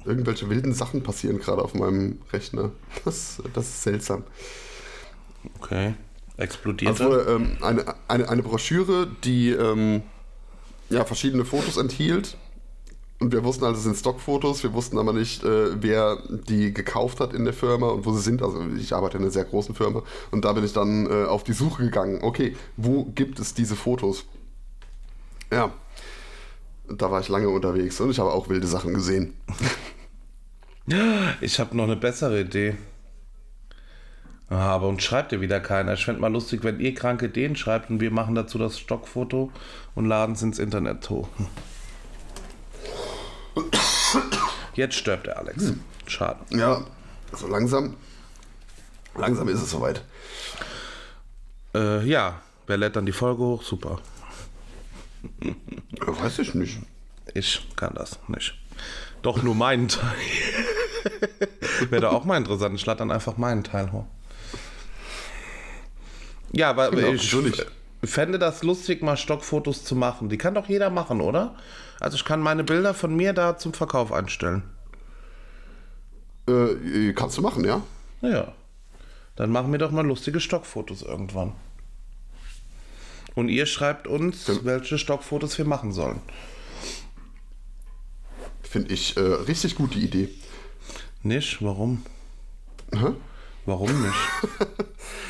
Irgendwelche wilden Sachen passieren gerade auf meinem Rechner. Das, das ist seltsam. Okay. Explodiert Also ähm, eine, eine, eine Broschüre, die ähm, ja, verschiedene Fotos enthielt. Und wir wussten halt, es sind Stockfotos, wir wussten aber nicht, äh, wer die gekauft hat in der Firma und wo sie sind. Also ich arbeite in einer sehr großen Firma und da bin ich dann äh, auf die Suche gegangen. Okay, wo gibt es diese Fotos? Ja, da war ich lange unterwegs und ich habe auch wilde Sachen gesehen. Ich habe noch eine bessere Idee. Aber uns schreibt ja wieder keiner. Ich fände mal lustig, wenn ihr kranke Ideen schreibt und wir machen dazu das Stockfoto und laden es ins Internet hoch. Jetzt stirbt der Alex. Schade. Ja, so langsam, langsam ist es soweit. Äh, ja, wer lädt dann die Folge hoch? Super. Ja, weiß ich nicht. Ich kann das nicht. Doch nur meinen Teil. Wäre doch auch mal interessant. Ich lade dann einfach meinen Teil hoch. Ja, aber Genau, ich. Fände das lustig, mal Stockfotos zu machen. Die kann doch jeder machen, oder? Also ich kann meine Bilder von mir da zum Verkauf einstellen. Äh, kannst du machen, ja? Naja, dann machen wir doch mal lustige Stockfotos irgendwann. Und ihr schreibt uns, Ja. welche Stockfotos wir machen sollen. Finde ich äh, richtig gut die Idee. Nicht? Warum? Hä? Warum nicht?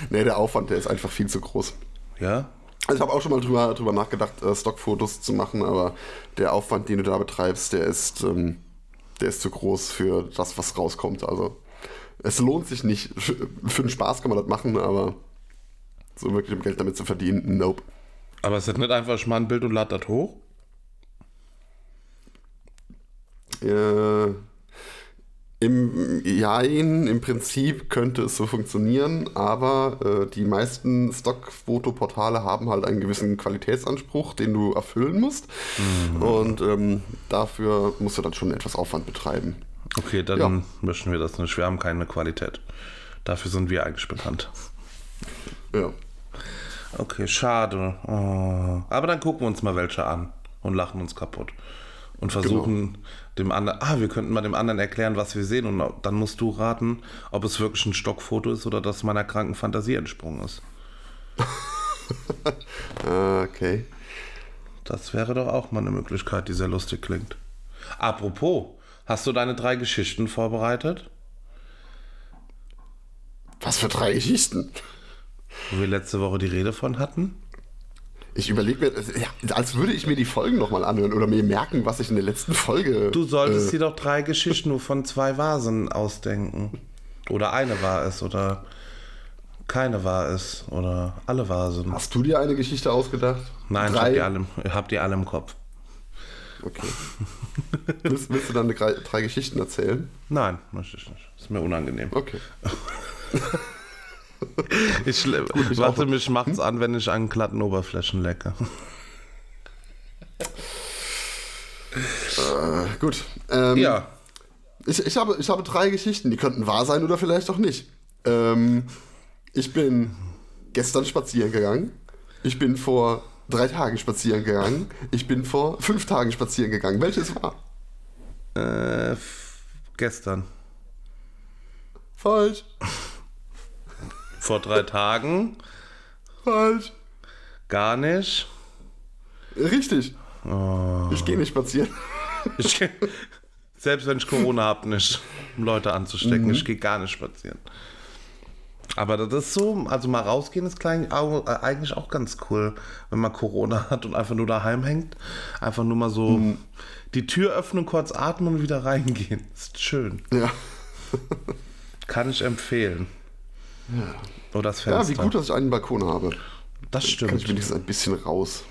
Nee, der Aufwand, der ist einfach viel zu groß. Ja? Also ich habe auch schon mal drüber, drüber nachgedacht, äh, Stockfotos zu machen, aber der Aufwand, den du da betreibst, der ist, ähm, der ist zu groß für das, was rauskommt. Also es lohnt sich nicht. Für den Spaß kann man das machen, aber so wirklich um Geld damit zu verdienen, nope. Aber es ist nicht einfach, ich mache ein Bild und lade das hoch? Äh, Im Jein, im Prinzip könnte es so funktionieren, aber äh, die meisten Stockfotoportale haben halt einen gewissen Qualitätsanspruch, den du erfüllen musst. Und ähm, dafür musst du dann schon etwas Aufwand betreiben. Okay, dann Ja. möchten wir das nicht. Wir haben keine Qualität. Dafür sind wir eigentlich bekannt. Ja. Okay, schade. Oh. Aber dann gucken wir uns mal welche an und lachen uns kaputt. Und versuchen dem anderen, ah, wir könnten mal dem anderen erklären, was wir sehen. Und dann musst du raten, ob es wirklich ein Stockfoto ist oder das meiner kranken Fantasie entsprungen ist. Okay. Das wäre doch auch mal eine Möglichkeit, die sehr lustig klingt. Apropos, hast du deine drei Geschichten vorbereitet? Was für drei Geschichten? Wo wir letzte Woche die Rede von hatten? Ich überlege mir, ja, als würde ich mir die Folgen nochmal anhören oder mir merken, was ich in der letzten Folge. Du solltest äh, dir doch drei Geschichten nur von zwei Vasen ausdenken. Oder eine war es, oder keine war es, oder alle Vasen. Hast du dir eine Geschichte ausgedacht? Nein, ich drei. hab die, alle, im- ich hab die alle im Kopf. Okay. willst, willst du dann drei, drei Geschichten erzählen? Nein, möchte ich nicht. Ist mir unangenehm. Okay. Ich, ich warte, mich macht's an, wenn ich an glatten Oberflächen lecke. Äh, gut. Ähm, Ja, Ich, ich, habe, ich habe drei Geschichten, die könnten wahr sein oder vielleicht auch nicht. Ähm, ich bin gestern spazieren gegangen. Ich bin vor drei Tagen spazieren gegangen. Ich bin vor fünf Tagen spazieren gegangen. Welches war? äh, gestern. Falsch. Vor drei Tagen. Falsch. Gar nicht. Richtig. Oh. Ich gehe nicht spazieren. Ich, selbst wenn ich Corona habe, nicht, um Leute anzustecken. Ich gehe gar nicht spazieren. Aber das ist so, also mal rausgehen ist klein, äh, eigentlich auch ganz cool, wenn man Corona hat und einfach nur daheim hängt. Einfach nur mal so die Tür öffnen, kurz atmen und wieder reingehen. Ist schön. Ja. Kann ich empfehlen. Oder das Ja, Fenster. wie gut, dass ich einen Balkon habe. das Kann ich stimmt. wenigstens ein bisschen raus.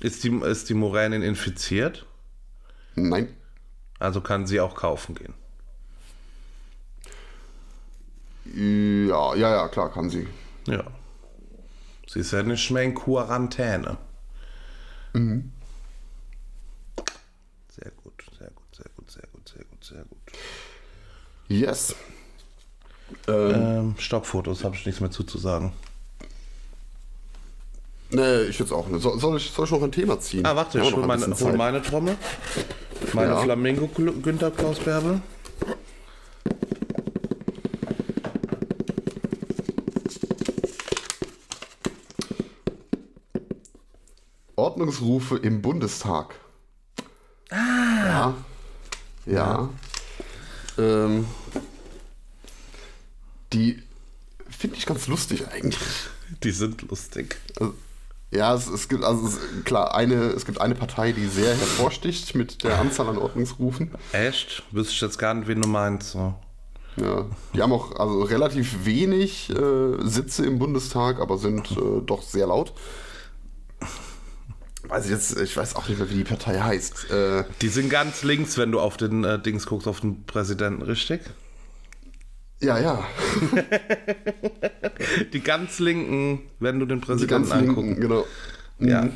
Ist die, ist die Moränin infiziert? Nein. Also kann sie auch kaufen gehen. Ja, ja, ja, klar, kann sie. Ja. Sie ist ja nicht mehr in Quarantäne. Sehr gut, sehr gut, sehr gut, sehr gut, sehr gut, sehr gut. Yes. Ähm, Ähm, Stockfotos habe ich nichts mehr zuzusagen. nee, ich jetzt auch nicht. Soll, soll, ich, soll ich noch ein Thema ziehen? Ah, warte, ich haben hol noch ein meine, hol meine Trommel. Meine Ja. Flamingo Günther Klaus Bärbel. Ordnungsrufe im Bundestag. Ah. Ja. Ja. Ähm, die finde ich ganz lustig eigentlich. Die sind lustig. Also, ja, es, es gibt also es, klar eine, es gibt eine Partei, die sehr hervorsticht mit der Anzahl an Ordnungsrufen. Echt? Wüsste ich jetzt gar nicht, wen du meinst. So. Ja, die haben auch also relativ wenig äh, Sitze im Bundestag, aber sind äh, doch sehr laut. Weiß ich jetzt, ich weiß auch nicht mehr, wie die Partei heißt. Äh, Die sind ganz links, wenn du auf den äh, Dings guckst, auf den Präsidenten, richtig? Ja, ja, Die ganz linken, wenn du den die Präsidenten ganz anguckst. linken, genau. Ja.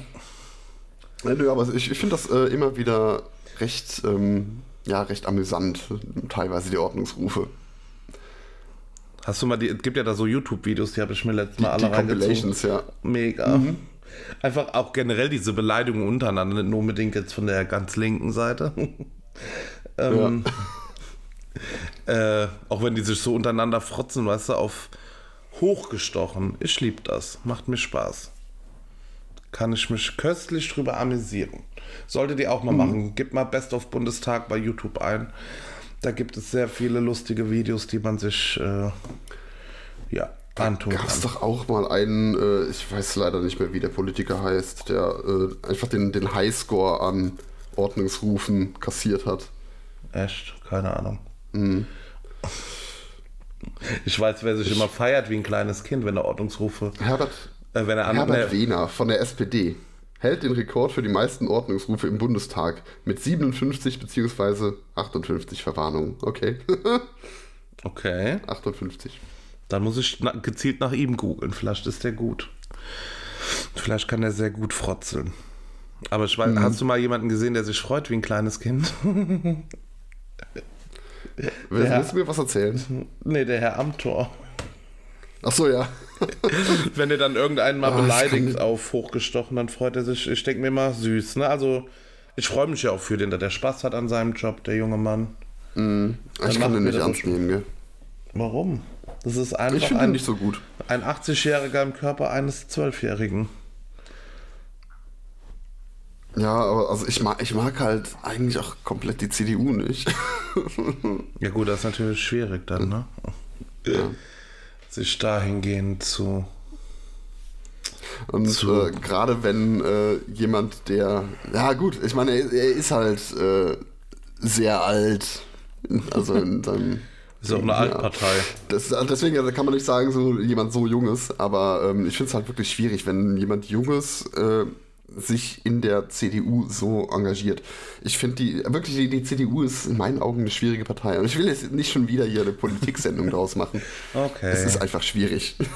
Ja, nö, aber ich, ich finde das äh, immer wieder recht, ähm, ja, recht amüsant, teilweise die Ordnungsrufe. Hast du mal die, es gibt ja da so YouTube-Videos, die habe ich mir letztes Mal Die alle reingezogen. Compilations, ja. Mega. Einfach auch generell diese Beleidigungen untereinander, nicht nur unbedingt jetzt von der ganz linken Seite. ähm, äh, auch wenn die sich so untereinander frotzen, weißt du, auf hochgestochen. Ich liebe das. Macht mir Spaß. Kann ich mich köstlich drüber amüsieren. Solltet ihr auch mal machen. Gebt mal Best of Bundestag bei YouTube ein. Da gibt es sehr viele lustige Videos, die man sich äh, ja, antun Gab es kann. doch auch mal einen, äh, ich weiß leider nicht mehr, wie der Politiker heißt, der äh, einfach den, den Highscore an Ordnungsrufen kassiert hat. Echt? Keine Ahnung. Ich weiß, wer sich immer feiert wie ein kleines Kind, wenn er Ordnungsrufe. Herbert, Äh, wenn er an, Herbert ne, Wehner von der SPD hält den Rekord für die meisten Ordnungsrufe im Bundestag mit 57 bzw. 58 Verwarnungen. Okay, Okay. 58. Dann muss ich na, gezielt nach ihm googeln. Vielleicht ist der gut. Vielleicht kann er sehr gut frotzeln. Aber ich weiß, hast du mal jemanden gesehen, der sich freut wie ein kleines Kind? Willst, Ja. willst du mir was erzählen? nee, der Herr Amtor. Achso, ja. Wenn er dann irgendeinen mal das beleidigt auf hochgestochen, dann freut er sich. Ich denke mir immer süß. Ne? Also, ich freue mich ja auch für den, der Spaß hat an seinem Job, der junge Mann. Ich macht kann den nicht ernst nehmen, gell? Warum? Das ist Ich einfach den ein, nicht so gut. ein 80-Jähriger im Körper eines 12-Jährigen. Ja, aber also ich mag, ich mag halt eigentlich auch komplett die CDU nicht. Ja gut, das ist natürlich schwierig dann, ne? ja. Sich dahingehend zu... Und Zu- äh, gerade wenn äh, jemand, der, ja gut, ich meine, er, er ist halt äh, sehr alt, also in seinem, Ist auch eine Ja. Altpartei. das, deswegen also kann man nicht sagen, so jemand so Junges, aber ähm, ich finde es halt wirklich schwierig, wenn jemand Junges äh, sich in der CDU so engagiert. Ich finde die, wirklich, die, die CDU ist in meinen Augen eine schwierige Partei. Und ich will jetzt nicht schon wieder hier eine Politiksendung draus machen. Okay. Es ist einfach schwierig.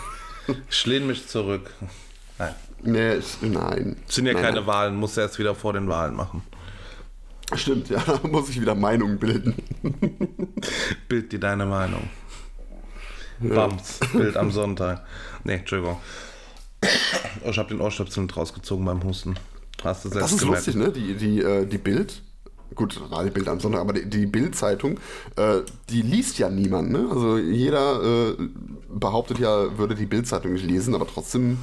Ich lehne mich zurück. Nein. nee, ich, nein. Es sind ja nein, keine nein. Wahlen, muss er erst wieder vor den Wahlen machen. Stimmt, ja, da muss ich wieder Meinungen bilden. Bild dir deine Meinung. Bams, Bild am Sonntag. Nee, Entschuldigung. Oh, ich habe den Ohrstöpsel nicht rausgezogen beim Husten. Hast du selbst Das ist gemerkt. lustig, ne? Die, die, äh, die Bild, gut, war die Bild am Sonntag, aber die, die Bild-Zeitung, äh, die liest ja niemand, ne? Also jeder äh, behauptet ja, würde die Bild-Zeitung nicht lesen, aber trotzdem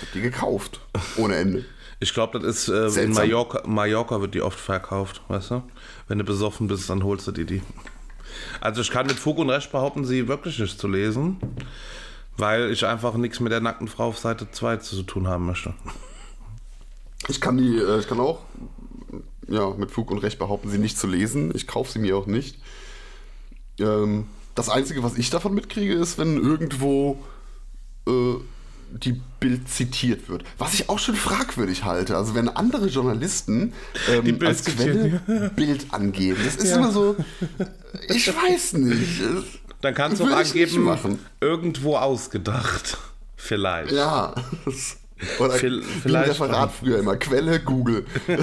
wird die gekauft. Ohne Ende. Ich glaube, das ist äh, in. Mallorca, Mallorca wird die oft verkauft, weißt du? Wenn du besoffen bist, dann holst du dir die. Also ich kann mit Fug und Recht behaupten, sie wirklich nicht zu lesen, weil ich einfach nichts mit der nackten Frau auf Seite 2 zu tun haben möchte. Ich kann die, äh, ich kann auch ja, mit Fug und Recht behaupten, sie nicht zu lesen. Ich kaufe sie mir auch nicht. Ähm, das Einzige, was ich davon mitkriege, ist, wenn irgendwo äh, die Bild zitiert wird. Was ich auch schon fragwürdig halte. Also wenn andere Journalisten ähm, als Quelle Bild angeben. Das ist ja. immer so, ich weiß nicht. Dann kannst du auch angeben, irgendwo ausgedacht. Vielleicht. Ja. Oder Viel, vielleicht wie Referat früher immer. Quelle Google.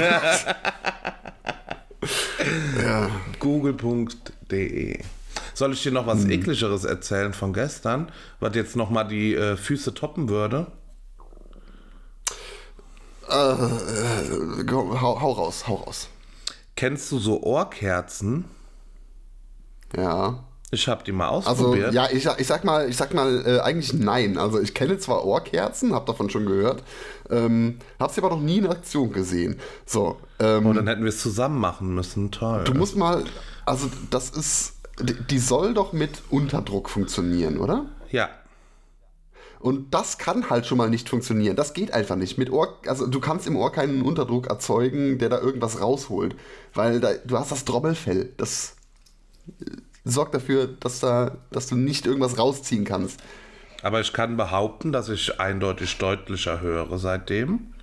ja. Google.de soll ich dir noch was hm. ekligeres erzählen von gestern, was jetzt nochmal die äh, Füße toppen würde? Äh, äh, hau, hau raus, hau raus. Kennst du so Ohrkerzen? Ja. Ich habe die mal ausprobiert. Also ja, ich, ich sag mal, ich sag mal äh, eigentlich nein. Also ich kenne zwar Ohrkerzen, habe davon schon gehört, ähm, habe sie aber noch nie in Aktion gesehen. So. Ähm, oh, dann hätten wir es zusammen machen müssen. Toll. Du musst mal, also das ist die soll doch mit Unterdruck funktionieren, oder? Ja. Und das kann halt schon mal nicht funktionieren. Das geht einfach nicht. Mit Ohr, also du kannst im Ohr keinen Unterdruck erzeugen, der da irgendwas rausholt. Weil da, du hast das Trommelfell. Das sorgt dafür, dass, da, dass du nicht irgendwas rausziehen kannst. Aber ich kann behaupten, dass ich eindeutig deutlicher höre seitdem.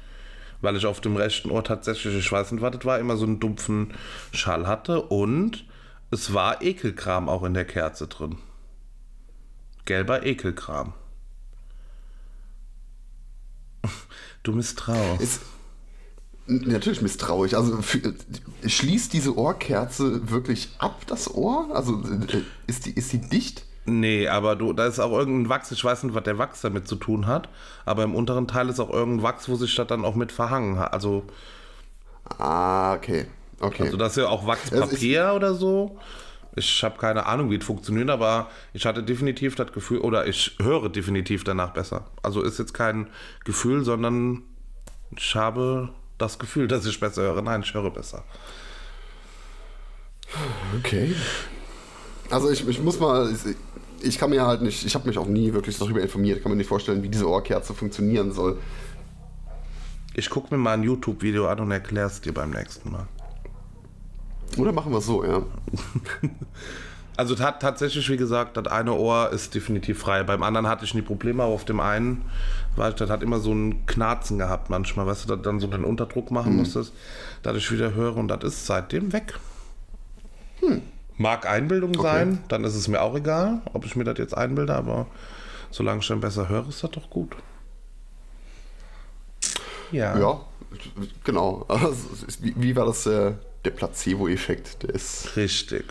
Weil ich auf dem rechten Ohr tatsächlich, ich weiß nicht, was das war, immer so einen dumpfen Schall hatte. Und es war Ekelkram auch in der Kerze drin. Gelber Ekelkram. Du misstrauisch. Ist, natürlich misstrauisch. Also für, schließt diese Ohrkerze wirklich ab, das Ohr? Also äh, ist die, ist die dicht? Nee, aber du, da ist auch irgendein Wachs, ich weiß nicht, was der Wachs damit zu tun hat, aber im unteren Teil ist auch irgendein Wachs, wo sich das dann auch mit verhangen hat. Also. Ah, okay. Okay. Also das ist ja auch Wachspapier oder so. Ich habe keine Ahnung, wie es funktioniert, aber ich hatte definitiv das Gefühl, oder ich höre definitiv danach besser. Also ist jetzt kein Gefühl, sondern ich habe das Gefühl, dass ich besser höre. Nein, ich höre besser. Okay. Also ich, ich muss mal, ich, ich kann mir halt nicht, ich habe mich auch nie wirklich darüber informiert, ich kann mir nicht vorstellen, wie diese Ohrkerze funktionieren soll. Ich gucke mir mal ein YouTube-Video an und erkläre es dir beim nächsten Mal. Oder machen wir es so, ja. Also tatsächlich, wie gesagt, das eine Ohr ist definitiv frei. Beim anderen hatte ich nie Probleme, aber auf dem einen, weil das hat immer so ein Knarzen gehabt manchmal, weißt du, dass dann so den Unterdruck machen mhm. musstest, dass ich wieder höre und das ist seitdem weg. Hm. Mag Einbildung okay. sein, dann ist es mir auch egal, ob ich mir das jetzt einbilde, aber solange ich dann besser höre, ist das doch gut. Ja. Ja, genau. Also, wie, war das? Äh der Placebo-Effekt. Richtig.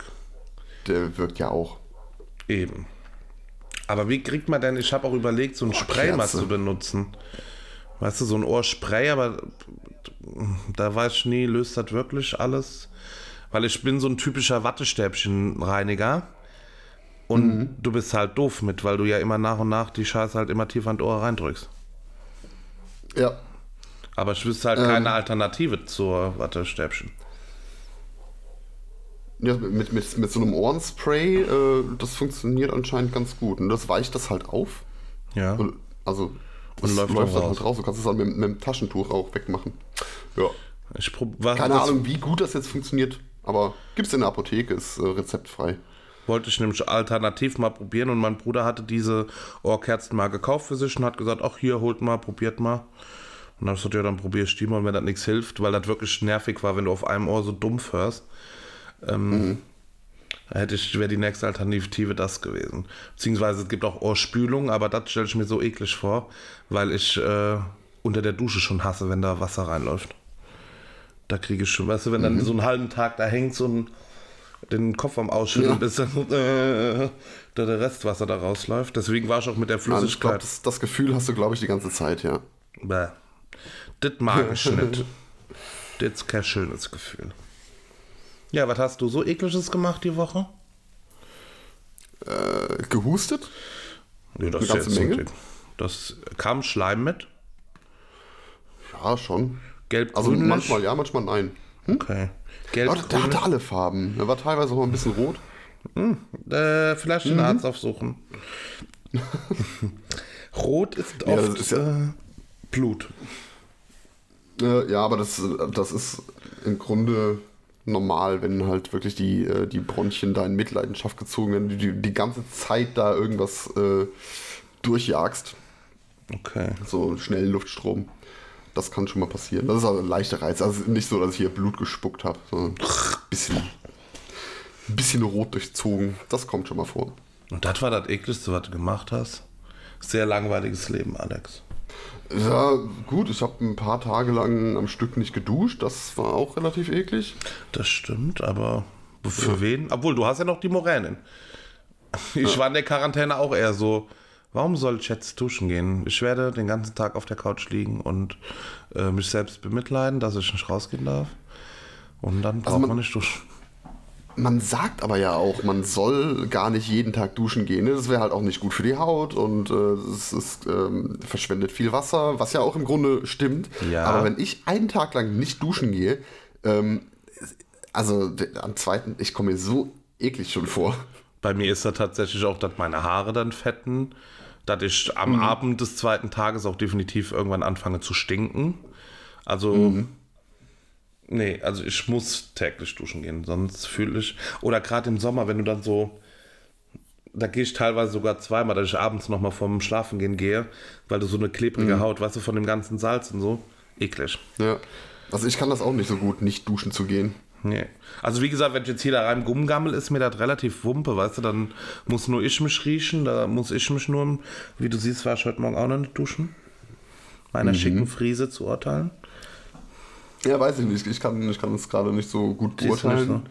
Der wirkt ja auch. Eben. Aber wie kriegt man denn, ich habe auch überlegt, so ein oh, Spray Kerze. mal zu benutzen. Weißt du, so ein Ohrspray, aber da weiß ich nie, löst das wirklich alles? Weil ich bin so ein typischer Wattestäbchenreiniger. Und mhm. du bist halt doof mit, weil du ja immer nach und nach die Scheiße halt immer tiefer in das Ohr reindrückst. Ja. Aber ich wüsste halt ähm. keine Alternative zur Wattestäbchen. Ja, mit, mit, mit so einem Ohrenspray, äh, das funktioniert anscheinend ganz gut. Und das weicht das halt auf. Ja. Und, also, das und läuft, läuft dann halt raus. Du kannst es dann mit, mit dem Taschentuch auch wegmachen. Ja. Ich Keine Ahnung, wie gut das jetzt funktioniert, aber gibt es in der Apotheke, ist äh, rezeptfrei. Wollte ich nämlich alternativ mal probieren und mein Bruder hatte diese Ohrkerzen mal gekauft für sich und hat gesagt, ach hier, holt mal, probiert mal. Und dann habe ich gesagt, ja, dann probier ich die mal, und wenn das nichts hilft, weil das wirklich nervig war, wenn du auf einem Ohr so dumpf hörst. Ähm, mhm. Hätte ich, wäre die nächste Alternative das gewesen. Beziehungsweise es gibt auch Ohrspülung, aber das stelle ich mir so eklig vor, weil ich äh, unter der Dusche schon hasse, wenn da Wasser reinläuft. Da kriege ich schon, weißt du, wenn dann mhm. so einen halben Tag da hängt, so ein, den Kopf am Ausschütteln, ja. bis dann äh, der Restwasser da rausläuft. Deswegen war ich auch mit der Flüssigkeit. ich glaube, das, das, Gefühl hast du, glaube ich, die ganze Zeit, ja. Bäh. Das mag ich nicht. das ist kein schönes Gefühl. Ja, was hast du so ekliges gemacht die Woche? Äh, gehustet? Nee, das Eine ganze Menge. Das kam Schleim mit? Ja, schon. Gelb, Also manchmal ja, manchmal nein. Hm? Okay. Gelb, ja, der hatte alle Farben. Er war teilweise auch ein bisschen rot. Hm, äh, vielleicht den mhm. Arzt aufsuchen. rot ist oft ja, ist ja, äh, Blut. Äh, ja, aber das, das ist im Grunde normal, wenn halt wirklich die, äh, die Bronchien da in Mitleidenschaft gezogen werden, die, die, ganze Zeit da irgendwas äh, durchjagst. Okay. So schnellen Luftstrom. Das kann schon mal passieren. Das ist also ein leichter Reiz. Also nicht so, dass ich hier Blut gespuckt habe, sondern ein bisschen, bisschen rot durchzogen. Das kommt schon mal vor. Und das war das ekligste, was du gemacht hast? Sehr langweiliges Leben, Alex. Ja, gut, ich habe ein paar Tage lang am Stück nicht geduscht. Das war auch relativ eklig. Das stimmt, aber für wen? Obwohl, du hast ja noch die Moränen. Ich war in der Quarantäne auch eher so, warum soll ich jetzt duschen gehen? Ich werde den ganzen Tag auf der Couch liegen und äh, mich selbst bemitleiden, dass ich nicht rausgehen darf. Und dann braucht man- man nicht duschen. Man sagt aber ja auch, man soll gar nicht jeden Tag duschen gehen. ne? Das wäre halt auch nicht gut für die Haut und äh, es ist, ähm, verschwendet viel Wasser, was ja auch im Grunde stimmt. Ja. Aber wenn ich einen Tag lang nicht duschen gehe, ähm, also am zweiten, ich komme mir so eklig schon vor. Bei mir ist da tatsächlich auch, dass meine Haare dann fetten, dass ich am Abend des zweiten Tages auch definitiv irgendwann anfange zu stinken. Also, nee, also ich muss täglich duschen gehen, sonst fühle ich, oder gerade im Sommer, wenn du dann so, da gehe ich teilweise sogar zweimal, dass ich abends nochmal vorm Schlafengehen gehe, weil du so eine klebrige Haut, weißt du, von dem ganzen Salz und so, eklig. Ja. Also ich kann das auch nicht so gut, nicht duschen zu gehen. Nee. Also wie gesagt, wenn ich jetzt hier da rein rumgammel, ist mir das relativ wumpe, weißt du, dann muss nur ich mich riechen, da muss ich mich nur, wie du siehst, war ich heute Morgen auch noch nicht duschen. Meiner schicken Friese zu urteilen. Ja, weiß ich nicht. Ich kann, ich kann es gerade nicht so gut beurteilen. so?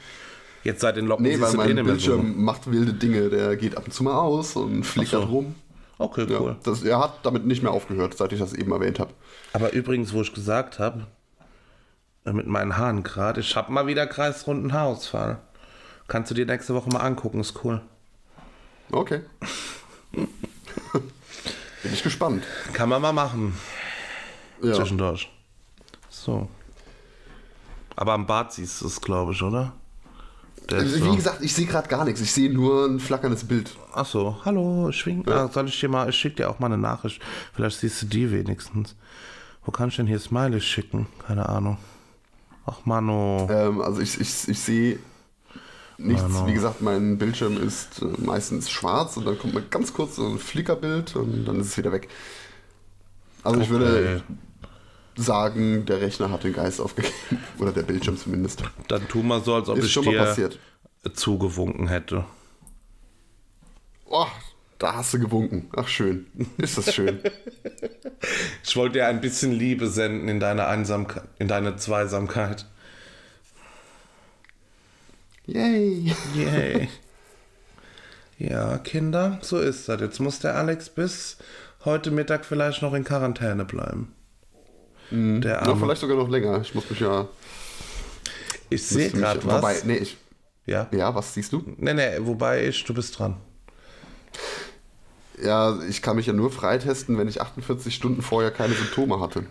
Jetzt seit den Locken Nee, weil eh mein so. Bildschirm macht wilde Dinge. Der geht ab und zu mal aus und flickert so. rum. Okay, Ja, cool. das, er hat damit nicht mehr aufgehört, seit ich das eben erwähnt habe. Aber übrigens, wo ich gesagt habe, äh, mit meinen Haaren gerade, ich habe mal wieder kreisrunden Haarausfall. Kannst du dir nächste Woche mal angucken, ist cool. Okay. Bin ich gespannt. Kann man mal machen. Ja. Zwischendurch. So. Aber am Bart siehst du es, glaube ich, oder? Also, so. Wie gesagt, ich sehe gerade gar nichts. Ich sehe nur ein flackerndes Bild. Ach so, hallo, schwing. Ah, soll ich dir mal, ich schicke dir auch mal eine Nachricht. Vielleicht siehst du die wenigstens. Wo kann ich denn hier Smileys schicken? Keine Ahnung. Ach, Mano. Ähm, also ich, ich, ich sehe nichts. Mano. Wie gesagt, mein Bildschirm ist äh, meistens schwarz und dann kommt mal ganz kurz so ein Flickerbild und dann ist es wieder weg. Also ich würde sagen, der Rechner hat den Geist aufgegeben. Oder der Bildschirm zumindest. Dann tu mal so, als ob Ist ich schon mal dir passiert. zugewunken hätte. Oh, da hast du gewunken. Ach schön. Ist das schön. Ich wollte dir ein bisschen Liebe senden in deine Einsamkeit, in deine Zweisamkeit. Yay. Yay. ja, Kinder, so ist das. Jetzt muss der Alex bis heute Mittag vielleicht noch in Quarantäne bleiben. Der Mhm. Ja, Arme. vielleicht sogar noch länger. Ich muss mich ja. ich sehe gerade Wobei, was. nee, ich. Ja. Ja, was siehst du? Nee, nee, wobei ich, du bist dran. Ja, ich kann mich ja nur freitesten, wenn ich 48 Stunden vorher keine Symptome hatte.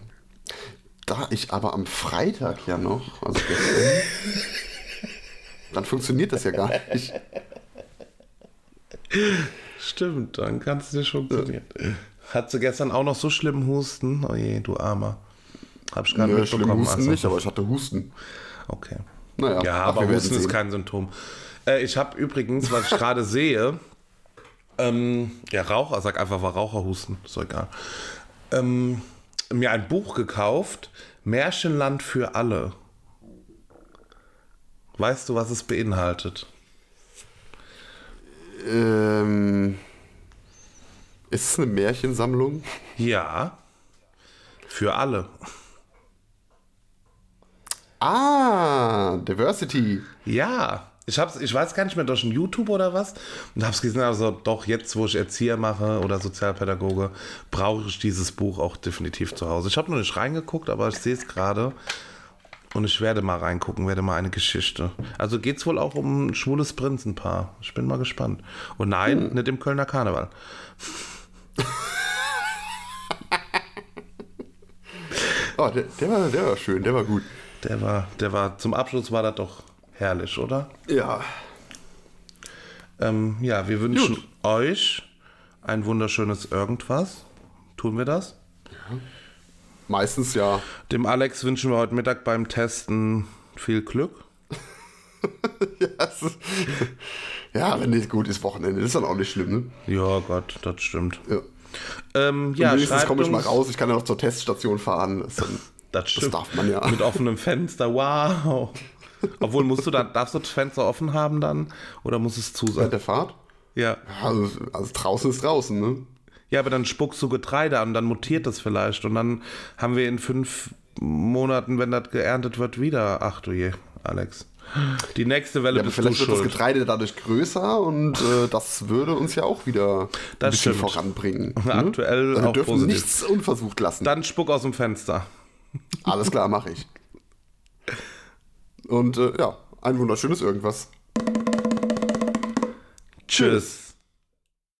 Da ich aber am Freitag ja noch, also gestern, dann funktioniert das ja gar nicht. Stimmt, dann kann es nicht funktionieren. Hat sie gestern auch noch so schlimmen Husten? Oh je, du Armer. Hab ich gar nicht mitbekommen. Husten also. nicht, aber ich hatte Husten. Okay. Naja, Ja, aber Husten ist kein Symptom. Äh, ich habe übrigens, was ich gerade sehe, ähm, ja, Raucher, sag einfach war Raucherhusten, ist doch egal. Ähm, mir ein Buch gekauft, Märchenland für alle. Weißt du, was es beinhaltet? Ähm, ist es eine Märchensammlung? Ja, für alle. Ah, Diversity. Ja, ich, hab's, ich weiß gar nicht mehr durch ein YouTube oder was. Und hab's gesehen, also doch jetzt, wo ich Erzieher mache oder Sozialpädagoge, brauche ich dieses Buch auch definitiv zu Hause. Ich habe noch nicht reingeguckt, aber ich sehe es gerade. Und ich werde mal reingucken, werde mal eine Geschichte. Also geht es wohl auch um ein schwules Prinzenpaar. Ich bin mal gespannt. Und nein, nicht im Kölner Karneval. Oh, der, der, war, der war schön, der war gut. Der war, der war, zum Abschluss war das doch herrlich, oder? Ja. Ähm, ja, wir wünschen Gut. euch ein wunderschönes Irgendwas. Tun wir das? Meistens ja. Dem Alex wünschen wir heute Mittag beim Testen viel Glück. Ist, ja, wenn nicht gut ist, Wochenende, ist dann auch nicht schlimm, ne? Ja, Gott, das stimmt. Ja. Ähm, ja, Wenigstens komme ich mal raus, ich kann ja noch zur Teststation fahren. Das, ist dann, Das, das stimmt. darf man ja. Mit offenem Fenster, wow. Obwohl, musst du dann, darfst du das Fenster offen haben dann? Oder muss es zu sein? der Fahrt? Ja. Also, also draußen ist draußen, ne? Ja, aber dann spuckst du Getreide an, dann mutiert das vielleicht. Und dann haben wir in fünf Monaten, wenn das geerntet wird, wieder. Ach du je, Alex. Die nächste Welle Ja, bist du vielleicht wird das schuld. Getreide dadurch größer und äh, das würde uns ja auch wieder ein Das bisschen stimmt. voranbringen. ne? Aktuell Also wir auch dürfen positiv. nichts unversucht lassen. Dann spuck aus dem Fenster. Alles klar, mache ich. Und äh, ja, ein wunderschönes Irgendwas. Tschüss.